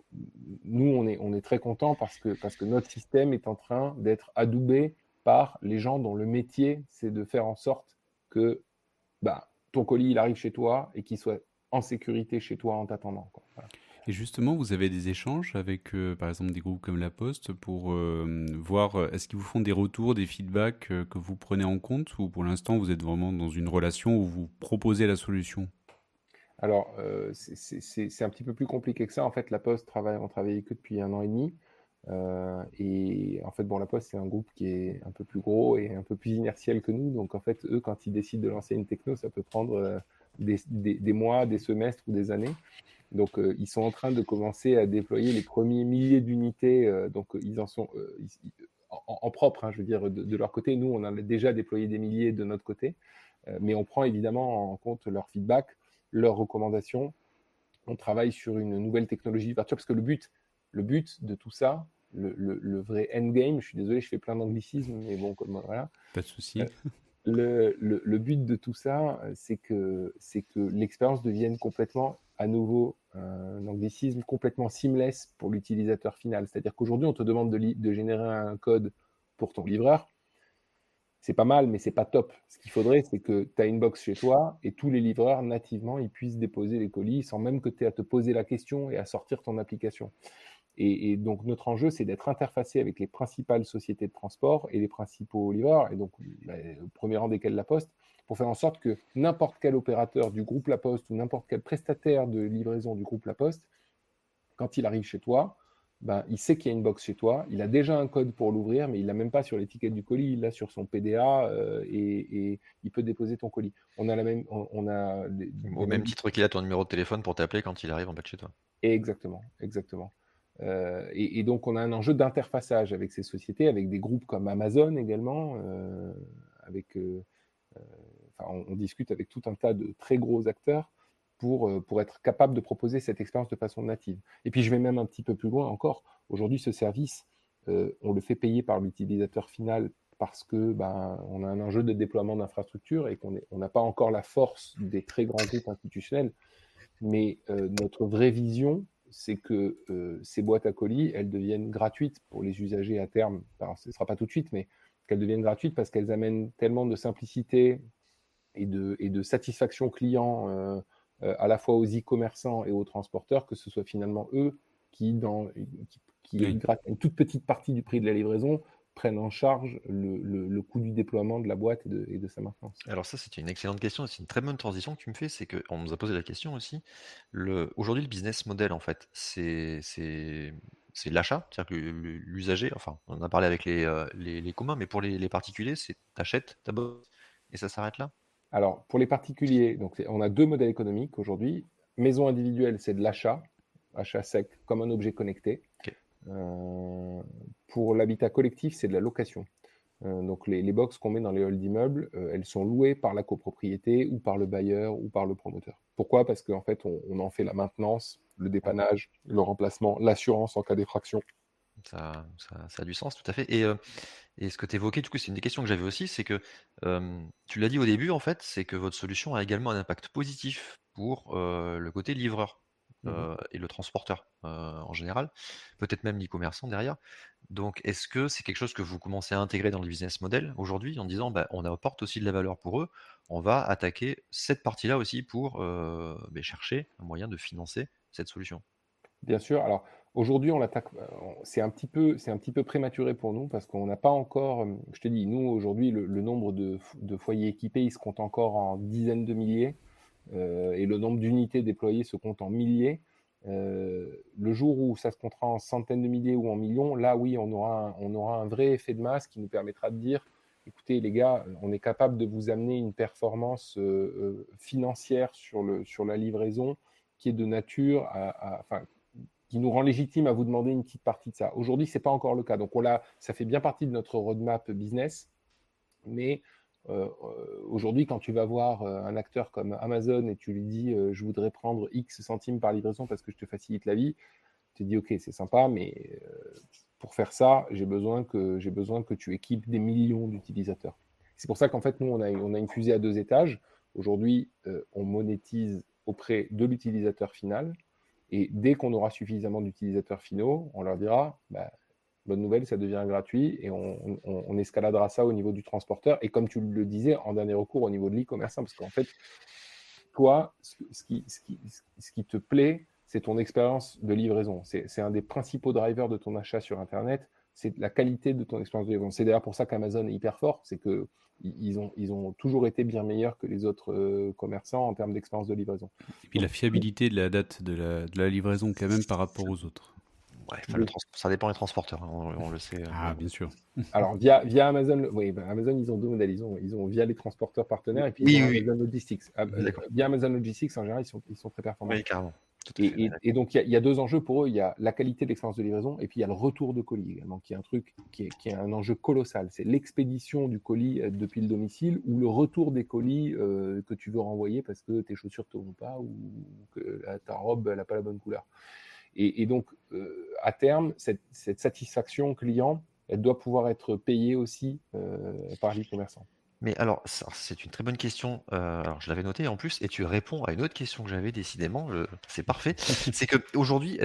nous, on est, on est très contents parce que, parce que notre système est en train d'être adoubé par les gens dont le métier, c'est de faire en sorte que bah, ton colis il arrive chez toi et qu'il soit en sécurité chez toi en t'attendant. Et justement, vous avez des échanges avec, euh, par exemple, des groupes comme La Poste pour euh, voir, euh, est-ce qu'ils vous font des retours, des feedbacks que vous prenez en compte ou pour l'instant, vous êtes vraiment dans une relation où vous proposez la solution? Alors, c'est un petit peu plus compliqué que ça. En fait, La Poste, travaille, on travaille que depuis un an et demi. Euh, et en fait, bon, La Poste, c'est un groupe qui est un peu plus gros et un peu plus inertiel que nous. Donc, en fait, eux, quand ils décident de lancer une techno, ça peut prendre euh, des, mois, des semestres ou des années. Donc, euh, ils sont en train de commencer à déployer les premiers milliers d'unités. donc, ils en sont en, propre, hein, je veux dire, de, de, leur côté. Nous, on a déjà déployé des milliers de notre côté. mais on prend évidemment en compte leur feedback, leurs recommandations. On travaille sur une nouvelle technologie parce que le but, le but de tout ça, le, vrai endgame. Je suis désolé, je fais plein d'anglicismes, mais bon, comme voilà. Pas de souci. Euh, le, but de tout ça, c'est que, que l'expérience devienne complètement, à nouveau, un anglicisme, complètement seamless pour l'utilisateur final. C'est-à-dire qu'aujourd'hui, on te demande de, de, générer un code pour ton livreur. C'est pas mal, mais c'est pas top. Ce qu'il faudrait, c'est que tu as une box chez toi et tous les livreurs, nativement, ils puissent déposer les colis sans même que tu aies à te poser la question et à sortir ton application. Et, donc, notre enjeu, c'est d'être interfacé avec les principales sociétés de transport et les principaux livreurs, et donc, bah, au premier rang desquels la Poste, pour faire en sorte que n'importe quel opérateur du groupe La Poste ou n'importe quel prestataire de livraison du groupe La Poste, quand il arrive chez toi, ben, il sait qu'il y a une box chez toi, il a déjà un code pour l'ouvrir, mais il l'a même pas sur l'étiquette du colis, il l'a sur son PDA euh, et, il peut déposer ton colis. On a la même, on, a au même titre qu'il a ton numéro de téléphone pour t'appeler quand il arrive en bas de chez toi. Exactement, exactement. Euh, et, donc, on a un enjeu d'interfaçage avec ces sociétés, avec des groupes comme Amazon également. Euh, avec, euh, on, discute avec tout un tas de très gros acteurs pour, pour être capable de proposer cette expérience de façon native. Et puis, je vais même un petit peu plus loin encore. Aujourd'hui, ce service, on le fait payer par l'utilisateur final parce que ben, a un enjeu de déploiement d'infrastructures et qu'on n'a pas encore la force des très grands groupes institutionnels. Mais notre vraie vision, c'est que euh, ces boîtes à colis, elles deviennent gratuites pour les usagers à terme. ce ne sera pas tout de suite, mais qu'elles deviennent gratuites parce qu'elles amènent tellement de simplicité et de, et de satisfaction client euh, euh, à la fois aux e-commerçants et aux transporteurs que ce soit finalement eux qui, dans qui, une toute petite partie du prix de la livraison, prennent en charge le, coût du déploiement de la boîte et de, sa maintenance Alors ça, c'est une excellente question, c'est une très bonne transition que tu me fais, c'est qu'on nous a posé la question aussi. Aujourd'hui, le business model, en fait, c'est, l'achat, c'est-à-dire que l'usager, enfin, on en a parlé avec les, euh, les, communs, mais pour les, particuliers, c'est t'achètes ta et ça s'arrête là? Alors, pour les particuliers, donc on a deux modèles économiques aujourd'hui. Maison individuelle, c'est de l'achat, achat sec, comme un objet connecté. Euh, pour l'habitat collectif, c'est de la location. Euh, donc les, les box qu'on met dans les halls d'immeubles, euh, elles sont louées par la copropriété ou par le bailleur ou par le promoteur. Pourquoi? Parce qu'en fait, on, en fait la maintenance, le dépannage, le remplacement, l'assurance en cas d'effraction. Ça, a du sens, tout à fait. Et ce que tu évoquais, du coup, c'est une des questions que j'avais aussi, c'est que tu l'as dit au début, en fait, c'est que votre solution a également un impact positif pour le côté livreur. Mmh euh, et le transporteur euh, en général, peut-être même l'e-commerçant derrière. Donc, est-ce que c'est quelque chose que vous commencez à intégrer dans le business model aujourd'hui en disant bah, on apporte aussi de la valeur pour eux, on va attaquer cette partie-là aussi pour euh, bah, chercher un moyen de financer cette solution? Bien sûr. Alors aujourd'hui, on l'attaque. C'est un petit peu, c'est un petit peu prématuré pour nous parce qu'on n'a pas encore. Je te dis, nous aujourd'hui, le, nombre de, de, foyers équipés, il se compte encore en dizaines de milliers. Euh, et le nombre d'unités déployées se compte en milliers. Euh, le jour où ça se comptera en centaines de milliers ou en millions, là oui, on aura, un, on aura un vrai effet de masse qui nous permettra de dire, écoutez les gars, on est capable de vous amener une performance euh, financière sur, le, sur la livraison qui est de nature enfin, qui nous rend légitime à vous demander une petite partie de ça. Aujourd'hui, ce n'est pas encore le cas. Donc, on ça fait bien partie de notre roadmap business, mais euh, euh, aujourd'hui, quand tu vas voir euh, un acteur comme Amazon et tu lui dis je voudrais prendre X centimes par livraison parce que je te facilite la vie, tu te dis ok, c'est sympa, mais pour faire ça, j'ai besoin, que, besoin que tu équipes des millions d'utilisateurs. C'est pour ça qu'en fait, nous, on a, on a une fusée à deux étages. Aujourd'hui, on monétise auprès de l'utilisateur final. Et dès qu'on aura suffisamment d'utilisateurs finaux, on leur dira, bah, bonne nouvelle, ça devient gratuit et on, escaladera ça au niveau du transporteur. Et comme tu le disais, en dernier recours au niveau de l'e-commerçant, parce qu'en fait, toi, ce, qui, ce, qui, te plaît, c'est ton expérience de livraison. C'est un des principaux drivers de ton achat sur Internet. C'est la qualité de ton expérience de livraison. C'est d'ailleurs pour ça qu'Amazon est hyper fort. C'est que ils ont, ils ont toujours été bien meilleurs que les autres euh, commerçants en termes d'expérience de livraison. Et puis la fiabilité de la date de la, de la livraison quand même par rapport aux autres ça dépend des transporteurs, hein, on, le sait. Euh, ah, bien sûr. Alors, via, via Amazon, oui, ben, Amazon, ils ont deux modèles. Ils ont, ils ont via les transporteurs partenaires et puis via Amazon Logistics. Ah, euh, via Amazon Logistics, en général, ils sont, ils sont très performants. Oui, carrément. Et, et, donc, il y, a deux enjeux pour eux. Il y a la qualité de l'expérience de livraison et puis il y a le retour de colis également, qui est un truc qui est, qui est un enjeu colossal. C'est l'expédition du colis euh, depuis le domicile ou le retour des colis que tu veux renvoyer parce que tes chaussures ne te vont pas ou que ta robe n'a pas la bonne couleur. Et, donc, euh, à terme, cette, satisfaction client, elle doit pouvoir être payée aussi euh, par l'e-commerçant. Mais alors, c'est une très bonne question. Euh, alors, je l'avais noté en plus, et tu réponds à une autre question que j'avais décidément. C'est parfait. c'est que aujourd'hui,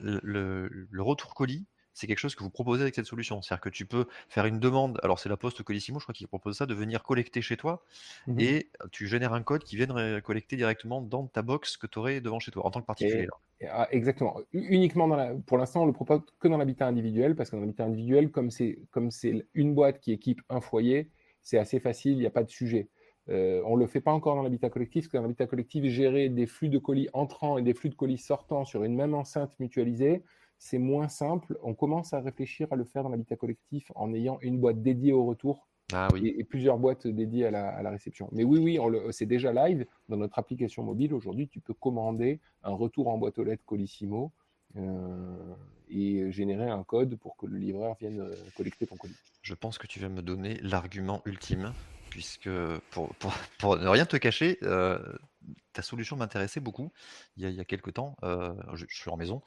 le, le, retour colis, c'est quelque chose que vous proposez avec cette solution. C'est-à-dire que tu peux faire une demande, alors c'est la Poste Colissimo, je crois, qui propose ça, de venir collecter chez toi, mmh et tu génères un code qui vient collecter directement dans ta box que tu aurais devant chez toi, en tant que particulier. Ah, exactement. Uniquement dans la, pour l'instant, on le propose que dans l'habitat individuel, parce que dans l'habitat individuel, comme c'est comme c'est une boîte qui équipe un foyer, c'est assez facile, il n'y a pas de sujet. Euh, on ne le fait pas encore dans l'habitat collectif, parce que dans l'habitat collectif, gérer des flux de colis entrants et des flux de colis sortants sur une même enceinte mutualisée, c'est moins simple. On commence à réfléchir à le faire dans l'habitat collectif en ayant une boîte dédiée au retour ah et, plusieurs boîtes dédiées à la, réception. Mais oui, oui, c'est déjà live. Dans notre application mobile, aujourd'hui, tu peux commander un retour en boîte aux lettres Colissimo euh, et générer un code pour que le livreur vienne euh, collecter ton colis. Je pense que tu vas me donner l'argument ultime puisque pour, pour, ne rien te cacher, euh, ta solution m'intéressait beaucoup il y, a, il y a quelques temps. Euh, je, suis en maison,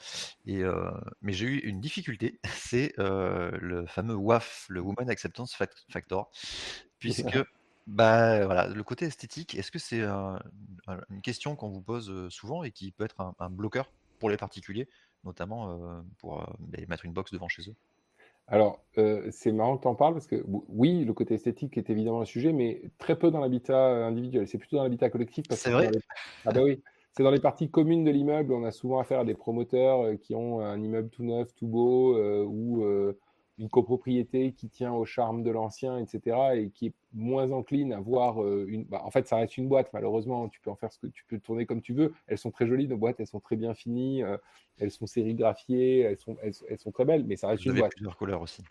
et, euh, mais j'ai eu une difficulté, c'est le fameux WAF, le Woman Acceptance Factor, puisque bah, voilà, le côté esthétique, est-ce que c'est une question qu'on vous pose souvent et qui peut être un, un bloqueur pour les particuliers, notamment pour bah, mettre une box devant chez eux? Alors, euh, c'est marrant que tu en parles parce que oui, le côté esthétique est évidemment un sujet, mais très peu dans l'habitat individuel. C'est plutôt dans l'habitat collectif. C'est vrai Ah bah oui, c'est dans les parties communes de l'immeuble. On a souvent affaire à des promoteurs euh, qui ont un immeuble tout neuf, tout beau, euh, ou une copropriété qui tient au charme de l'ancien, etc., et qui est moins encline à voir euh, une. Bah, en fait, ça reste une boîte, malheureusement. Tu peux en faire ce que tu peux tourner comme tu veux. Elles sont très jolies, nos boîtes, elles sont très bien finies, euh, elles sont sérigraphiées, elles sont, elles, sont très belles, mais ça reste Vous une avez boîte. plusieurs couleurs aussi.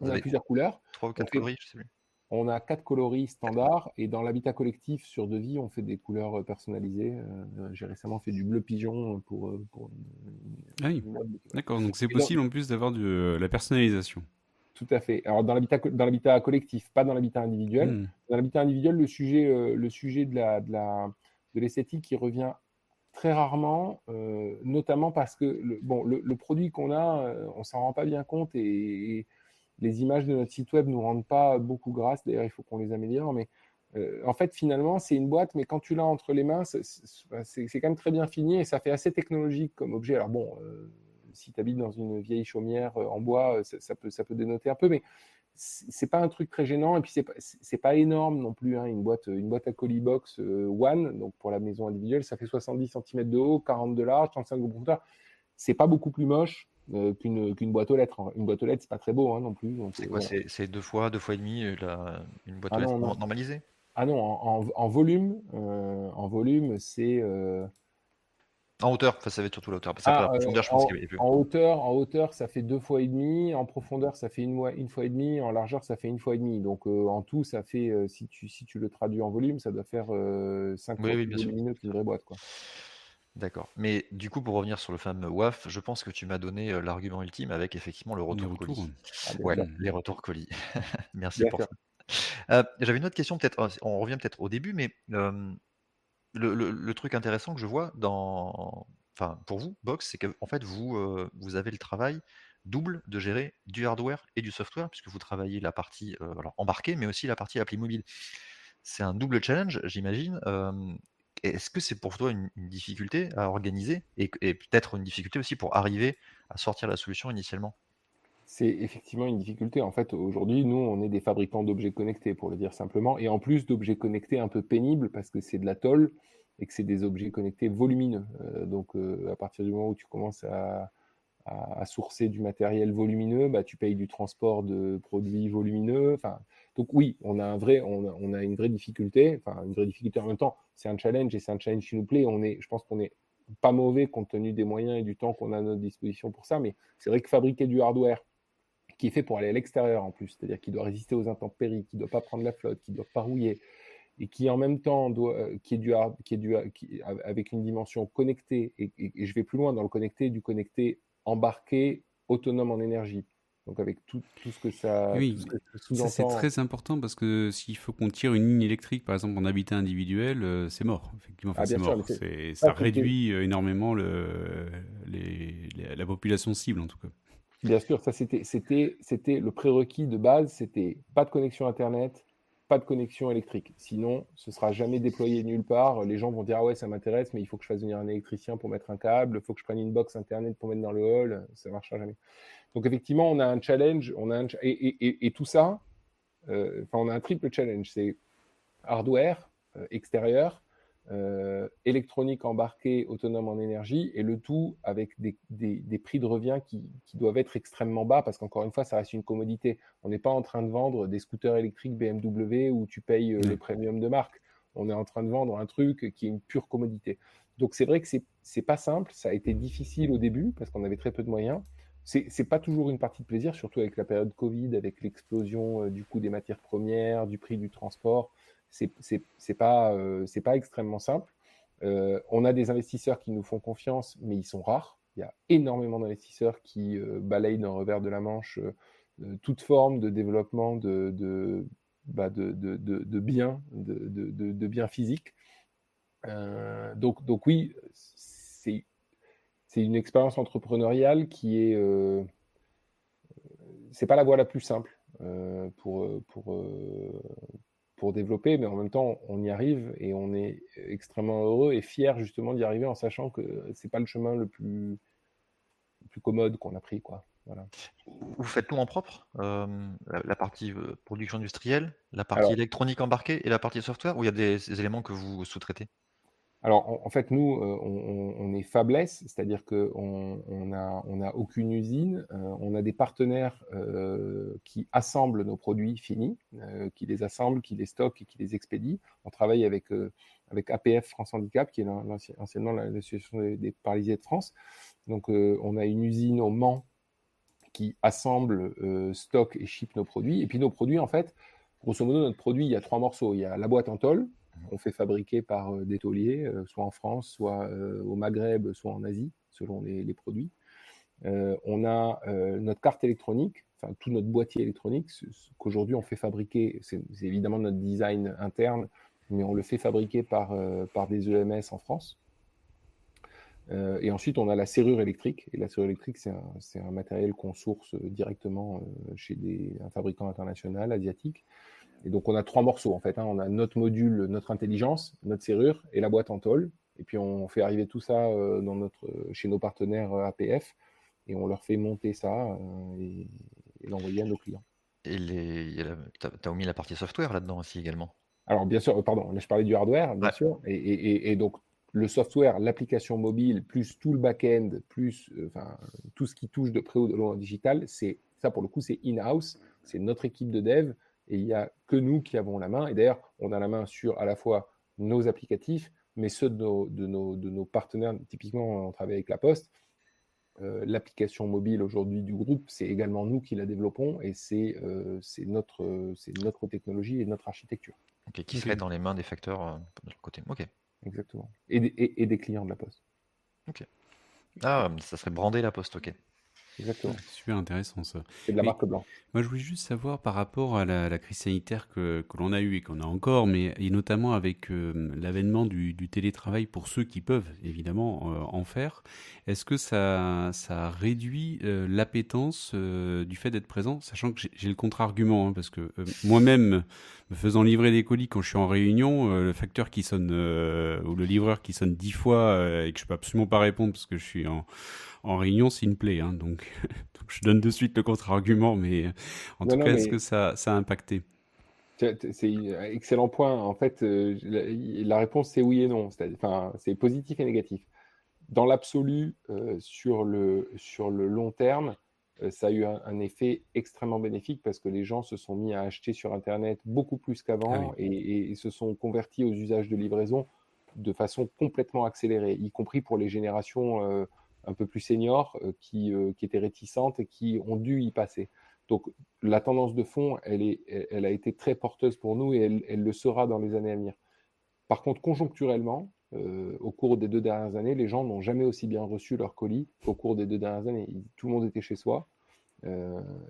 On a plusieurs couleurs. Trois ou quatre coloris, je sais plus. On a quatre coloris standards et dans l'habitat collectif sur devis, on fait des couleurs euh, personnalisées. J'ai récemment fait du bleu pigeon pour. pour ah oui. D'accord, donc c'est possible en plus d'avoir de la personnalisation. Tout à fait. Alors dans l'habitat dans l'habitat collectif, pas dans l'habitat individuel. Hmm. Dans l'habitat individuel, le sujet euh, le sujet de la de la de l'esthétique revient très rarement, euh, notamment parce que le, bon le, produit qu'on a, euh, on s'en rend pas bien compte et, les images de notre site web nous rendent pas beaucoup grâce. D'ailleurs, il faut qu'on les améliore, mais en fait, finalement, c'est une boîte, mais quand tu l'as entre les mains, c'est quand même très bien fini et ça fait assez technologique comme objet. Alors bon, si tu habites dans une vieille chaumière euh, en bois, euh, ça, peut, dénoter un peu, mais c'est pas un truc très gênant et puis c'est pas, pas énorme non plus. Hein, une, boîte, à Colibox euh, One, donc pour la maison individuelle, ça fait 70 cm de haut, 40 de large, 35 de profondeur. C'est pas beaucoup plus moche qu'une boîte aux lettres. Hein. Une boîte aux lettres, c'est pas très beau hein, non plus. C'est quoi C'est deux fois, deux fois et demi une boîte ah aux lettres normalisée? Ah non, en, volume, en volume, c'est en hauteur, ça va être surtout la hauteur. Ah, profondeur, je pense en, plus. En hauteur, en hauteur, ça fait deux fois et demi. En profondeur, ça fait une, une fois et demi. En largeur, ça fait une fois et demi. Donc euh, en tout, ça fait, euh, si, tu, si tu le traduis en volume, ça doit faire 5 euh, fois oui, minutes une vraie boîte. Quoi. D'accord. Mais du coup, pour revenir sur le fameux WAF, je pense que tu m'as donné l'argument ultime avec effectivement le retour colis. Ah, ouais, les retours colis. Merci pour ça. J'avais une autre question, peut-être, on revient peut-être au début, mais le, truc intéressant que je vois dans, enfin, pour vous, Box, c'est qu'en fait, vous, euh, vous avez le travail double de gérer du hardware et du software, puisque vous travaillez la partie euh, embarquée, mais aussi la partie appli mobile. C'est un double challenge, j'imagine. Est-ce que c'est pour toi une, difficulté à organiser et, peut-être une difficulté aussi pour arriver à sortir la solution initialement? C'est effectivement une difficulté. En fait, aujourd'hui, nous, on est des fabricants d'objets connectés, pour le dire simplement, et en plus d'objets connectés un peu pénibles, parce que c'est de la tôle et que c'est des objets connectés volumineux. Euh, donc, euh, à partir du moment où tu commences à, sourcer du matériel volumineux, bah, tu payes du transport de produits volumineux. Enfin, donc oui, on a un vrai, on a, une vraie difficulté. Enfin, une vraie difficulté en même temps. C'est un challenge et c'est un challenge qui nous plaît. On est, je pense qu'on est pas mauvais compte tenu des moyens et du temps qu'on a à notre disposition pour ça. Mais c'est vrai que fabriquer du hardware qui est fait pour aller à l'extérieur en plus, c'est-à-dire qui doit résister aux intempéries, qui ne doit pas prendre la flotte, qui ne doit pas rouiller, et qui en même temps doit, euh, qui est du, qui est du, avec une dimension connectée, et, je vais plus loin dans le connecté, du connecté embarqué, autonome en énergie. Donc avec tout, tout ce que ça, oui, c'est très important parce que s'il faut qu'on tire une ligne électrique, par exemple en habitat individuel, euh, c'est mort. Effectivement, ah, c'est mort. ça réduit euh, énormément le, les, la population cible en tout cas. Bien sûr, ça c'était, c'était, c'était le prérequis de base, c'était pas de connexion Internet, pas de connexion électrique. Sinon, ce sera jamais déployé nulle part. Les gens vont dire ah ouais ça m'intéresse, mais il faut que je fasse venir un électricien pour mettre un câble, il faut que je prenne une box internet pour mettre dans le hall, ça marchera jamais. Donc effectivement, on a un challenge, on a et, tout ça, euh, enfin on a un triple challenge, c'est hardware euh, extérieur, euh, électronique embarquée autonome en énergie, et le tout avec des, prix de revient qui, doivent être extrêmement bas, parce qu'encore une fois, ça reste une commodité. On n'est pas en train de vendre des scooters électriques BMW où tu payes euh, le premium de marque. On est en train de vendre un truc qui est une pure commodité. Donc c'est vrai que c'est pas simple, ça a été difficile au début, parce qu'on avait très peu de moyens. C'est pas toujours une partie de plaisir, surtout avec la période Covid, avec l'explosion euh, du coût des matières premières, du prix du transport c'est pas euh, c'est pas extrêmement simple. Euh, on a des investisseurs qui nous font confiance, mais ils sont rares. Il y a énormément d'investisseurs qui euh, balayent d'un revers de la manche toute forme de développement de, de, bah de, de biens, de, biens physiques. donc, donc oui, c'est une expérience entrepreneuriale qui est c'est pas la voie la plus simple pour, pour, pour développer, mais en même temps, on y arrive et on est extrêmement heureux et fier justement d'y arriver en sachant que c'est pas le chemin le plus, plus commode qu'on a pris. Quoi. Voilà. Vous faites tout en propre euh, la, partie euh, production industrielle, la partie électronique embarquée et la partie software, ou il y a des éléments que vous sous-traitez? Alors, en, fait, nous, euh, on, est faiblesse, c'est-à-dire qu'on n'a on a aucune usine, euh, on a des partenaires euh, qui assemblent nos produits finis, qui les assemblent, qui les stockent et qui les expédient. On travaille avec, avec APF France Handicap, qui est anciennement l'association des, des paralysés de France. Donc, on a une usine au Mans qui assemble, stocke et ship nos produits. Et puis, nos produits, en fait, grosso modo, notre produit, il y a trois morceaux. Il y a la boîte en tôle, on fait fabriquer par euh, des tauliers, euh, soit en France, soit euh, au Maghreb, soit en Asie, selon les, produits. on a notre carte électronique, enfin tout notre boîtier électronique, qu'aujourd'hui on fait fabriquer, c'est évidemment notre design interne, mais on le fait fabriquer par, par des EMS en France. et ensuite, on a la serrure électrique. Et la serrure électrique, c'est un, matériel qu'on source directement chez des, un fabricant international asiatique. Et donc, on a trois morceaux, en fait. Hein. On a notre module, notre intelligence, notre serrure et la boîte en tôle. Et puis, on fait arriver tout ça euh, dans notre, chez nos partenaires euh, APF et on leur fait monter ça euh, et, l'envoyer à nos clients. Et tu as, mis la partie software là-dedans aussi également Alors, bien sûr, pardon, là, je parlais du hardware, bien sûr. Et, donc, le software, l'application mobile, plus tout le back-end, plus enfin, tout ce qui touche de près ou de loin digital, c'est ça pour le coup, c'est in-house. C'est notre équipe de dev et il n'y a que nous qui avons la main. Et d'ailleurs, on a la main sur à la fois nos applicatifs, mais ceux de nos, de nos, de nos partenaires. Typiquement, on travaille avec La Poste. Euh, l'application mobile aujourd'hui du groupe, c'est également nous qui la développons et c'est euh, notre, notre technologie et notre architecture. qui serait dans les mains des facteurs euh, de leur côté? Ok. Exactement. Et, et, et, des clients de la Poste. Ok. Ah, ça serait brandé la Poste, ok. Exactement. Super intéressant ça. C'est de la marque blanche. Moi, je voulais juste savoir par rapport à la, crise sanitaire que, que l'on a eue et qu'on a encore, mais et notamment avec euh, l'avènement du, du, télétravail pour ceux qui peuvent évidemment euh, en faire, est-ce que ça, ça réduit euh, l'appétence du fait d'être présent, sachant que j'ai le contre-argument, hein, parce que moi-même, me faisant livrer des colis quand je suis en réunion, le facteur qui sonne ou le livreur qui sonne dix fois et que je peux absolument pas répondre parce que je suis en en réunion, c'est une plaie. Hein, donc, je donne de suite le contre-argument, mais en tout cas, est-ce que ça, a impacté? C'est un excellent point. En fait, euh, la, réponse c'est oui et non. Enfin, c'est positif et négatif. Dans l'absolu, euh, sur, le, sur le long terme, euh, ça a eu un, effet extrêmement bénéfique parce que les gens se sont mis à acheter sur Internet beaucoup plus qu'avant ah et, et, se sont convertis aux usages de livraison de façon complètement accélérée, y compris pour les générations un peu plus seniors euh, qui, euh, qui, étaient réticentes et qui ont dû y passer. Donc la tendance de fond, elle, est, elle a été très porteuse pour nous et elle, le sera dans les années à venir. Par contre, conjoncturellement, euh, au cours des deux dernières années, les gens n'ont jamais aussi bien reçu leur colis qu'au cours des deux dernières années. Tout le monde était chez soi.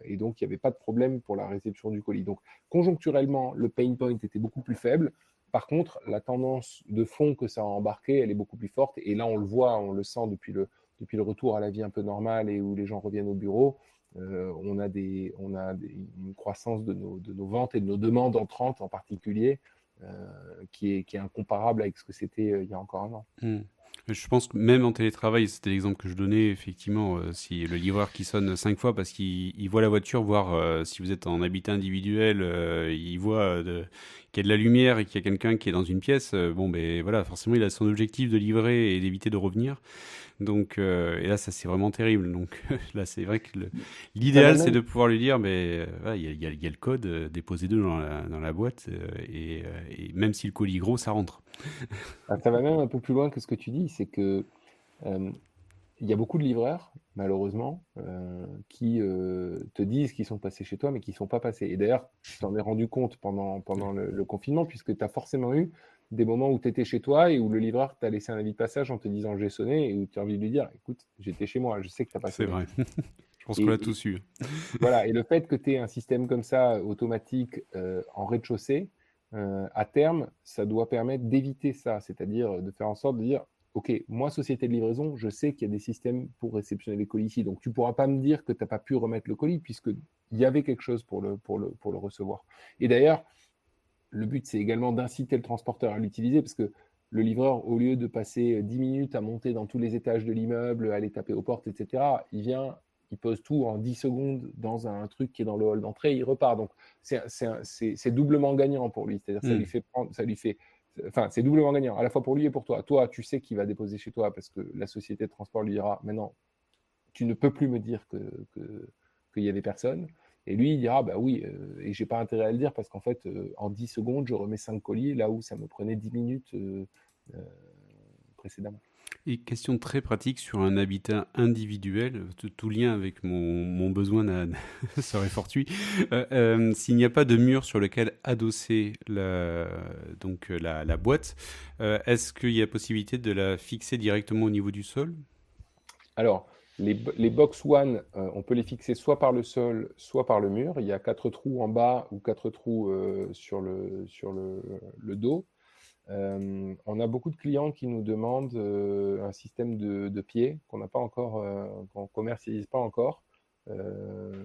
et donc, il n'y avait pas de problème pour la réception du colis. Donc, conjoncturellement, le pain point était beaucoup plus faible. Par contre, la tendance de fond que ça a embarqué, elle est beaucoup plus forte. Et là, on le voit, on le sent depuis le, depuis le retour à la vie un peu normale et où les gens reviennent au bureau, on a, des, on a une croissance de nos, de nos ventes et de nos demandes entrantes en particulier qui, est, qui est incomparable avec ce que c'était il y a encore un an. Hmm. Je pense que même en télétravail, c'était l'exemple que je donnais, effectivement, euh, si le livreur qui sonne cinq fois parce qu'il voit la voiture, voir euh, si vous êtes en habitat individuel, euh, il voit qu'il y a de la lumière et qu'il y a quelqu'un qui est dans une pièce, bon, ben voilà, forcément, il a son objectif de livrer et d'éviter de revenir. Donc, euh, et là, ça c'est vraiment terrible. Donc là, c'est vrai que l'idéal, c'est de pouvoir lui dire, mais il y, y, a le code, euh, déposé dans la, dans la boîte, euh, et, même si le colis gros, ça rentre. Ah, ça va même un peu plus loin que ce que tu dis, c'est que il y a beaucoup de livreurs, malheureusement, qui te disent qu'ils sont passés chez toi, mais qui ne sont pas passés. Et d'ailleurs, tu t'en es rendu compte pendant, pendant le confinement, puisque tu as forcément eu des moments où tu étais chez toi et où le livreur t'a laissé un avis de passage en te disant j'ai sonné et où tu as envie de lui dire écoute, j'étais chez moi, je sais que tu n'as pas sonné. C'est vrai. je pense qu'on l'a tous eu. voilà, et le fait que tu aies un système comme ça automatique euh, en rez-de-chaussée, euh, à terme, ça doit permettre d'éviter ça, c'est-à-dire de faire en sorte de dire Ok, moi, société de livraison, je sais qu'il y a des systèmes pour réceptionner les colis ici. Donc, tu ne pourras pas me dire que tu n'as pas pu remettre le colis, puisqu'il y avait quelque chose pour le, pour le, pour le recevoir. Et d'ailleurs, le but, c'est également d'inciter le transporteur à l'utiliser parce que le livreur, au lieu de passer 10 minutes à monter dans tous les étages de l'immeuble, aller taper aux portes, etc., il vient, il pose tout en 10 secondes dans un truc qui est dans le hall d'entrée, il repart. Donc, c'est doublement gagnant pour lui. C'est-à-dire, ça hmm. lui fait prendre, ça lui fait. Enfin, c'est doublement gagnant, à la fois pour lui et pour toi. Toi, tu sais qu'il va déposer chez toi parce que la société de transport lui dira maintenant, tu ne peux plus me dire qu'il que, qu'il y avait personne. Et lui, il dira, bah oui, euh, et j'ai pas intérêt à le dire parce qu'en fait, euh, en 10 secondes, je remets 5 colis là où ça me prenait 10 minutes euh, précédemment. Et question très pratique sur un habitat individuel, tout, lien avec mon, mon besoin serait fortuit. S'il n'y a pas de mur sur lequel adosser la, donc la, la boîte, est-ce qu'il y a possibilité de la fixer directement au niveau du sol? Alors, les, box one, euh, on peut les fixer soit par le sol, soit par le mur. Il y a quatre trous en bas ou quatre trous euh, sur, le, sur le, dos. Euh, on a beaucoup de clients qui nous demandent un système de, pieds qu'on n'a pas encore, qu'on commercialise pas encore.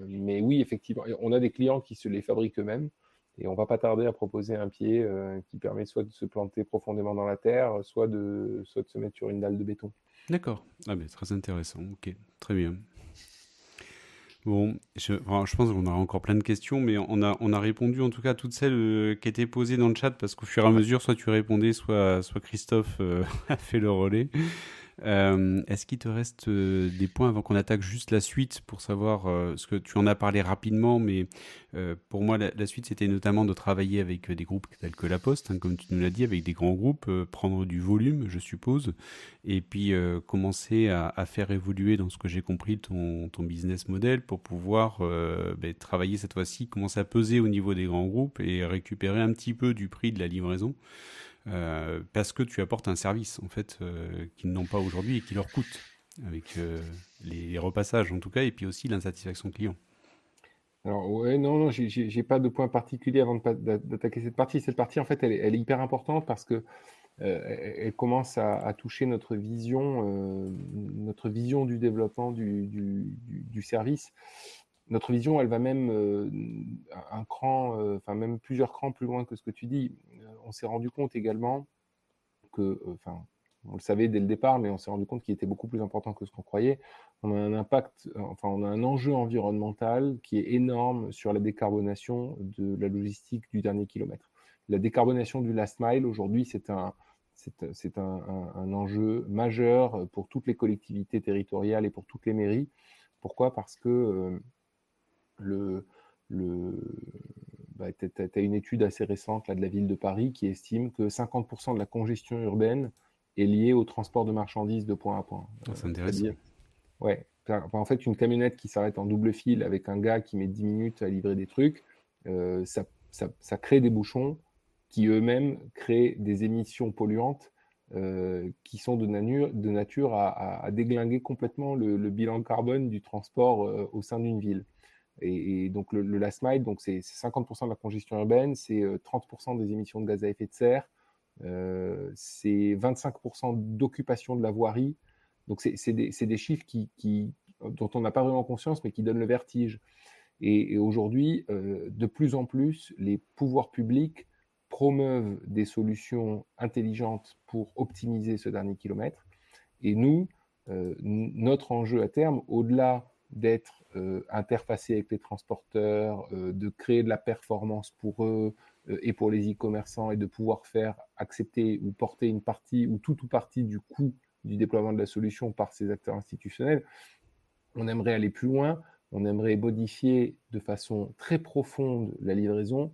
mais oui, effectivement, on a des clients qui se les fabriquent eux-mêmes. Et on va pas tarder à proposer un pied qui permet soit de se planter profondément dans la terre, soit de, soit de se mettre sur une dalle de béton. D'accord. Ah, mais très intéressant. Ok, très bien. Bon, je, pense qu'on aura encore plein de questions, mais on a, on a répondu en tout cas à toutes celles euh, qui étaient posées dans le chat parce qu'au fur et à mesure, soit tu répondais, soit, soit Christophe euh, a fait le relais. Euh, est-ce qu'il te reste euh, des points avant qu'on attaque juste la suite pour savoir euh, ce que tu en as parlé rapidement, mais pour moi la, suite c'était notamment de travailler avec des groupes tels que La Poste, hein, comme tu nous l'as dit, avec des grands groupes, prendre du volume, je suppose, et puis commencer à, faire évoluer dans ce que j'ai compris ton, business model pour pouvoir ben, travailler cette fois-ci, commencer à peser au niveau des grands groupes et récupérer un petit peu du prix de la livraison. Euh, parce que tu apportes un service en fait euh, qu'ils n'ont pas aujourd'hui et qui leur coûte avec euh, les, repassages en tout cas et puis aussi l'insatisfaction client. Alors ouais non non j'ai pas de point particulier avant d'attaquer cette partie. Cette partie en fait elle est, hyper importante parce que elle commence à, toucher notre vision notre vision du développement du, du service notre vision, elle va même euh, un cran, euh, enfin même plusieurs crans plus loin que ce que tu dis. Euh, on s'est rendu compte également que, enfin, on le savait dès le départ, mais on s'est rendu compte qu'il était beaucoup plus important que ce qu'on croyait. On a un impact, enfin, on a un enjeu environnemental qui est énorme sur la décarbonation de la logistique du dernier kilomètre. La décarbonation du last mile, aujourd'hui, c'est un, c'est un, enjeu majeur pour toutes les collectivités territoriales et pour toutes les mairies. Pourquoi? Parce que le, le, bah, tu as, une étude assez récente là, de la ville de Paris qui estime que 50% de la congestion urbaine est liée au transport de marchandises de point à point. Ah, c'est intéressant. Ouais. En fait, une camionnette qui s'arrête en double fil avec un gars qui met 10 minutes à livrer des trucs, euh, ça, ça, ça, crée des bouchons qui eux-mêmes créent des émissions polluantes euh, qui sont de, nature, de nature à, à, déglinguer complètement le, le, bilan carbone du transport euh, au sein d'une ville. Et, donc le, last mile, donc c'est 50% de la congestion urbaine, c'est 30% euh, des émissions de gaz à effet de serre, euh, c'est 25% d'occupation de la voirie. Donc c'est des, chiffres qui, dont on n'a pas vraiment conscience, mais qui donnent le vertige. Et, aujourd'hui, de plus en plus, les pouvoirs publics promeuvent des solutions intelligentes pour optimiser ce dernier kilomètre. Et nous, notre enjeu à terme, au-delà d'être interfacé avec les transporteurs, de créer de la performance pour eux, euh, et pour les e-commerçants et de pouvoir faire accepter ou porter une partie ou toute ou partie du coût du déploiement de la solution par ces acteurs institutionnels, on aimerait aller plus loin, on aimerait modifier de façon très profonde la livraison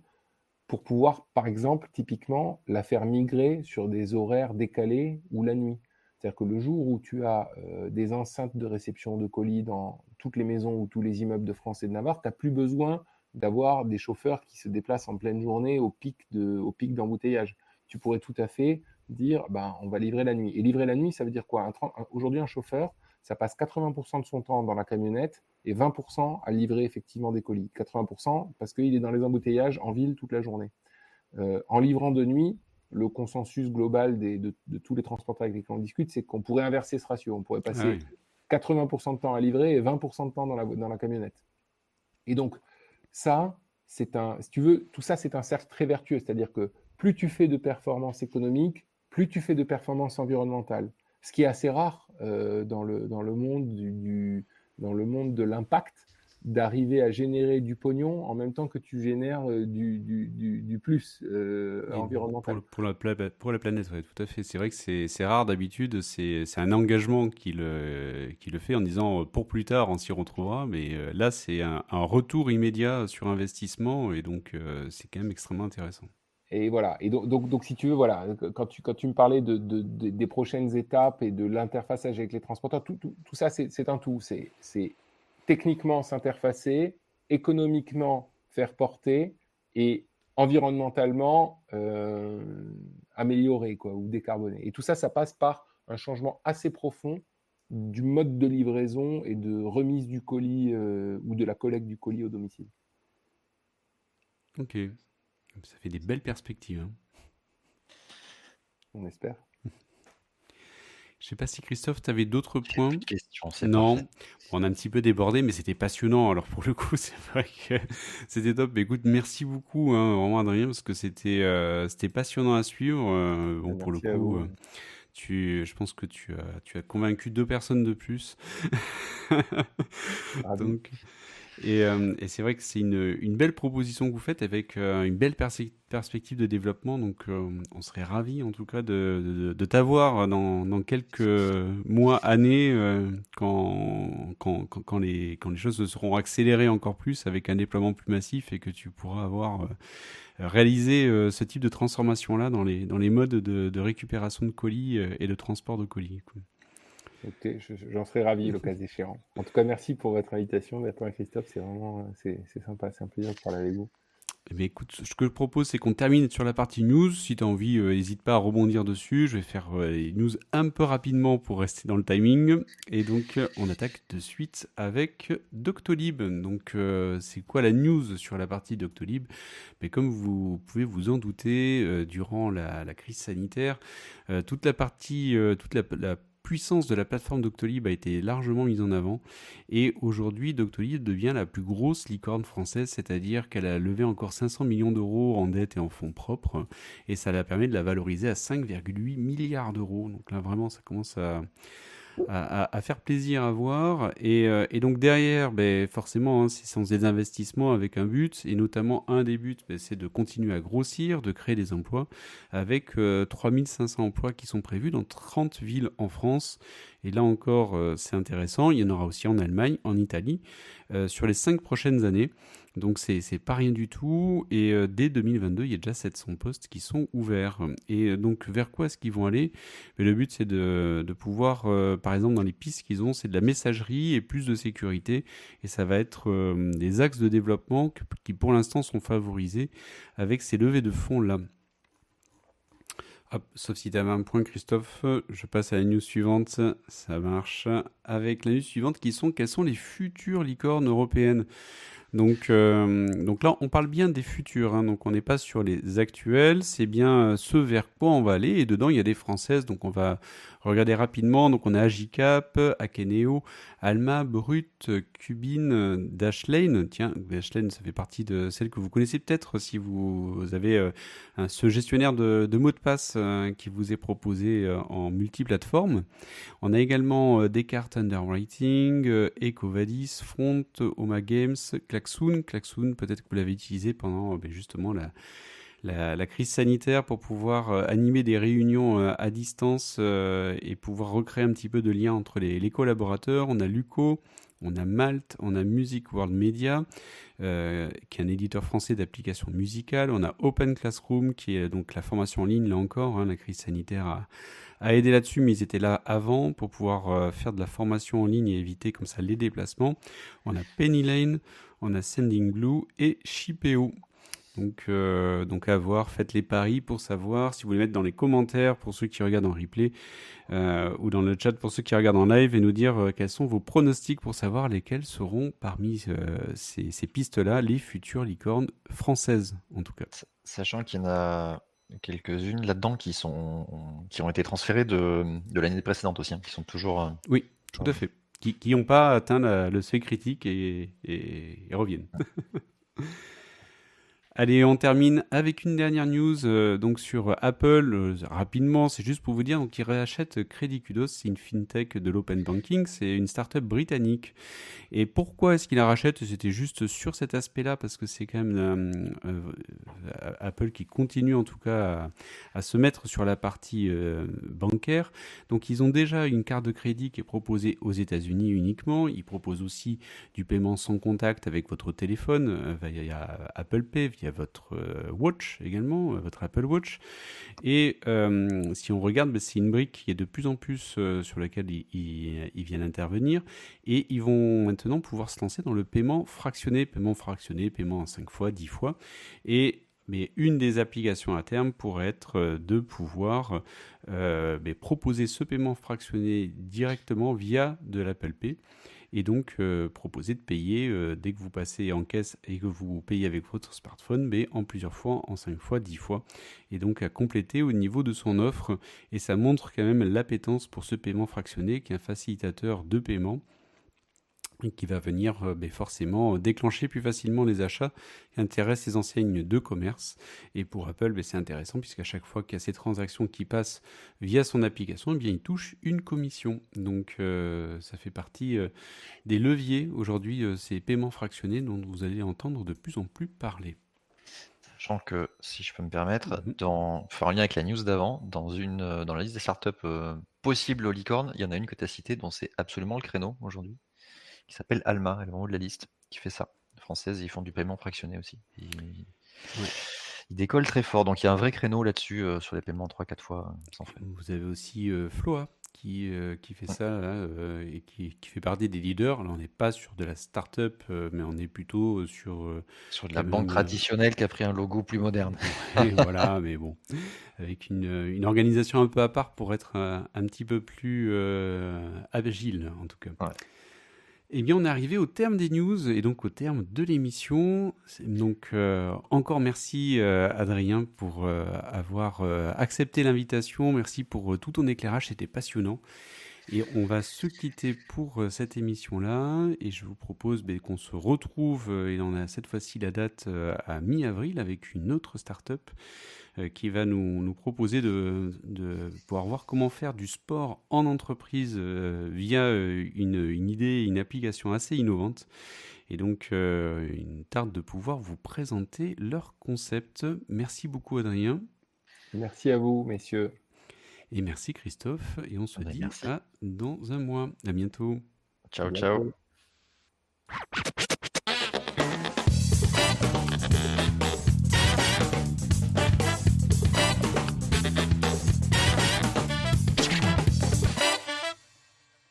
pour pouvoir, par exemple, typiquement, la faire migrer sur des horaires décalés ou la nuit. C'est-à-dire que le jour où tu as euh, des enceintes de réception de colis dans toutes les maisons ou tous les immeubles de France et de Navarre, tu n'as plus besoin d'avoir des chauffeurs qui se déplacent en pleine journée au pic d'embouteillage. Tu pourrais tout à fait dire, ben, on va livrer la nuit. Et livrer la nuit, ça veut dire quoi? Aujourd'hui, un chauffeur, ça passe 80% de son temps dans la camionnette et 20% à livrer effectivement des colis. 80% parce qu'il est dans les embouteillages en ville toute la journée. Euh, en livrant de nuit, le consensus global de, tous les transporteurs avec lesquels on discute, c'est qu'on pourrait inverser ce ratio. On pourrait passer 80% de temps à livrer et 20% de temps dans la, dans la camionnette. Et donc, ça, c'est un, si tu veux, tout ça, c'est un cercle très vertueux. C'est-à-dire que plus tu fais de performance économique, plus tu fais de performance environnementale. Ce qui est assez rare euh, dans, le, dans, le monde du, dans le monde de l'impact, d'arriver à générer du pognon en même temps que tu génères euh, du, du, du, plus euh, environnemental. Pour, la, pour, la, planète, oui, tout à fait. C'est vrai que c'est rare d'habitude, c'est un engagement qui le, qui le fait en disant euh, pour plus tard on s'y retrouvera, mais là c'est un, un, retour immédiat sur investissement et donc c'est quand même extrêmement intéressant. Et voilà. Et donc, donc, donc, si tu veux, voilà, quand tu, quand tu me parlais de, de, des prochaines étapes et de l'interfaçage avec les transporteurs, tout, tout, tout ça, c'est un tout. C'est techniquement s'interfacer, économiquement faire porter et environnementalement euh, améliorer quoi, ou décarboner. Et tout ça, ça passe par un changement assez profond du mode de livraison et de remise du colis euh, ou de la collecte du colis au domicile. Ok, ça fait des belles perspectives. Hein. On espère. Je sais pas si Christophe, tu avais d'autres points. Questions, non, on a un petit peu débordé, mais c'était passionnant. Alors pour le coup, c'est vrai que c'était top. Mais écoute, merci beaucoup, hein, vraiment Adrien, parce que c'était euh, c'était passionnant à suivre. Euh, bon, pour le coup, euh, tu, je pense que tu as tu as convaincu deux personnes de plus. Donc. Euh, et, c'est vrai que c'est une, belle proposition que vous faites avec euh, une belle perspective de développement. Donc, euh, on serait ravis en tout cas de, t'avoir dans, quelques mois, années, quand, les, choses se seront accélérées encore plus avec un déploiement plus massif et que tu pourras avoir réalisé ce type de transformation-là dans les, modes de, de récupération de colis et de transport de colis. J'en serais ravi le cas échéant. En tout cas, merci pour votre invitation, Bertrand et Christophe. C'est vraiment c'est sympa, c'est un plaisir de parler avec vous. Eh écoute, ce que je propose, c'est qu'on termine sur la partie news. Si tu as envie, n'hésite euh, pas à rebondir dessus. Je vais faire euh, les news un peu rapidement pour rester dans le timing. Et donc, euh, on attaque de suite avec Doctolib. Donc, c'est quoi la news sur la partie Doctolib? Mais Comme vous pouvez vous en douter, durant la, crise sanitaire, toute la partie, toute la puissance de la plateforme Doctolib a été largement mise en avant et aujourd'hui Doctolib devient la plus grosse licorne française, c'est-à-dire qu'elle a levé encore 500 millions d'euros en dette et en fonds propres et ça la permet de la valoriser à 5,8 milliards d'euros. Donc là vraiment ça commence à à, faire plaisir à voir. Et, euh, donc derrière, ben, forcément, hein, c'est des investissements avec un but, et notamment un des buts, ben, c'est de continuer à grossir, de créer des emplois, avec 3500 euh, emplois qui sont prévus dans 30 villes en France. Et là encore, euh, c'est intéressant, il y en aura aussi en Allemagne, en Italie, sur les cinq prochaines années. Donc c'est pas rien du tout. Et euh, dès 2022, il y a déjà 700 postes qui sont ouverts. Et euh, donc vers quoi est-ce qu'ils vont aller? Mais Le but c'est de, pouvoir, euh, par exemple dans les pistes qu'ils ont, c'est de la messagerie et plus de sécurité. Et ça va être des axes de développement qui pour l'instant sont favorisés avec ces levées de fonds là. Hop, sauf si tu avais un point, Christophe, je passe à la news suivante. Ça marche. Avec la news suivante qui sont quelles sont les futures licornes européennes? Donc, donc là, on parle bien des futurs. Hein. donc, on n'est pas sur les actuels. C'est bien ce vers quoi on va aller. Et dedans, il y a des françaises. Donc, on va regarder rapidement. Donc, on a Agicap, Akeneo, Alma, Brut, Cubine, Dashlane. Tiens, Dashlane, ça fait partie de celles que vous connaissez peut-être si vous avez ce gestionnaire de, mots de passe qui vous est proposé en multiplateforme. On a également Descartes Underwriting, EcoVadis, Front, Oma Games, Klaxoon. Klaxoon, peut-être que vous l'avez utilisé pendant ben, justement la, la, crise sanitaire pour pouvoir euh, animer des réunions euh, à distance euh, et pouvoir recréer un petit peu de lien entre les, collaborateurs. On a Luco, on a Malte, on a Music World Media, qui est un éditeur français d'applications musicales. On a Open Classroom, qui est donc la formation en ligne, là encore. Hein, la crise sanitaire a, aidé là-dessus, mais ils étaient là avant pour pouvoir faire de la formation en ligne et éviter comme ça les déplacements. On a Penny Lane, on a Sending Blue et Shipeo. Donc, euh, donc à voir, faites les paris pour savoir si vous voulez mettre dans les commentaires pour ceux qui regardent en replay euh, ou dans le chat pour ceux qui regardent en live et nous dire euh, quels sont vos pronostics pour savoir lesquels seront parmi ces, ces pistes-là les futures licornes françaises en tout cas. Sachant qu'il y en a quelques-unes là-dedans qui, sont, qui ont été transférées de, de l'année précédente aussi, hein, qui sont toujours... oui, tout à fait. Qui n'ont pas atteint le seuil critique et, et, et reviennent. Allez, on termine avec une dernière news euh, donc sur Apple. Euh, rapidement, c'est juste pour vous dire qu'ils rachètent Credit Kudos, c'est une fintech de l'open banking, c'est une startup britannique. Et pourquoi est-ce qu'ils la rachètent? C'était juste sur cet aspect-là parce que c'est quand même euh, Apple qui continue en tout cas à, se mettre sur la partie bancaire. Donc ils ont déjà une carte de crédit qui est proposée aux États-Unis uniquement. Ils proposent aussi du paiement sans contact avec votre téléphone via Apple Pay, via votre euh, Watch également, euh, votre Apple Watch. Et euh, si on regarde, ben, c'est une brique qui est de plus en plus sur laquelle ils, viennent intervenir. Et ils vont maintenant pouvoir se lancer dans le paiement fractionné, paiement fractionné, paiement en 5 fois, 10 fois. Et mais une des applications à terme pourrait être de pouvoir ben, proposer ce paiement fractionné directement via de l'Apple Pay et donc euh, proposer de payer euh, dès que vous passez en caisse et que vous payez avec votre smartphone, mais en plusieurs fois, en 5 fois, 10 fois, et donc à compléter au niveau de son offre. Et ça montre quand même l'appétence pour ce paiement fractionné qui est un facilitateur de paiement qui va venir euh, ben, forcément déclencher plus facilement les achats qui intéressent les enseignes de commerce. Et pour Apple, ben, c'est intéressant puisqu'à chaque fois qu'il y a ces transactions qui passent via son application, eh bien, il touche une commission. Donc euh, ça fait partie euh, des leviers aujourd'hui, ces paiements fractionnés dont vous allez entendre de plus en plus parler. Sachant que, si je peux me permettre, mhm. dans, enfin, en lien avec la news d'avant, dans, une, dans la liste des startups possibles aux licornes, il y en a une que tu as citée dont c'est absolument le créneau aujourd'hui qui s'appelle Alma, elle est en haut de la liste, qui fait ça. Française, ils font du paiement fractionné aussi. Ils, décollent très fort, donc il y a un vrai créneau là-dessus euh, sur les paiements 3-4 fois euh, sans frais. Vous avez aussi euh, Floa qui, qui fait ça et qui, fait partie des leaders. Là, on n'est pas sur de la start-up, mais on est plutôt sur. sur de la banque traditionnelle qui a pris un logo plus moderne. voilà, mais bon, avec une, une, organisation un peu à part pour être un, petit peu plus agile, en tout cas. Eh bien, on est arrivé au terme des news et donc au terme de l'émission. Donc, euh, encore merci euh, Adrien pour euh, avoir accepté l'invitation. Merci pour tout ton éclairage, c'était passionnant. Et on va se quitter pour cette émission-là. Et je vous propose ben, qu'on se retrouve, et on a cette fois-ci la date à mi-avril avec une autre start-up qui va nous, nous proposer de, de, pouvoir voir comment faire du sport en entreprise euh, via euh, une, une, idée, une application assez innovante. Et donc, une tarte de pouvoir vous présenter leur concept. Merci beaucoup, Adrien. Merci à vous, messieurs. Et merci, Christophe. Et on se dit à dans un mois. À bientôt. Ciao, ciao.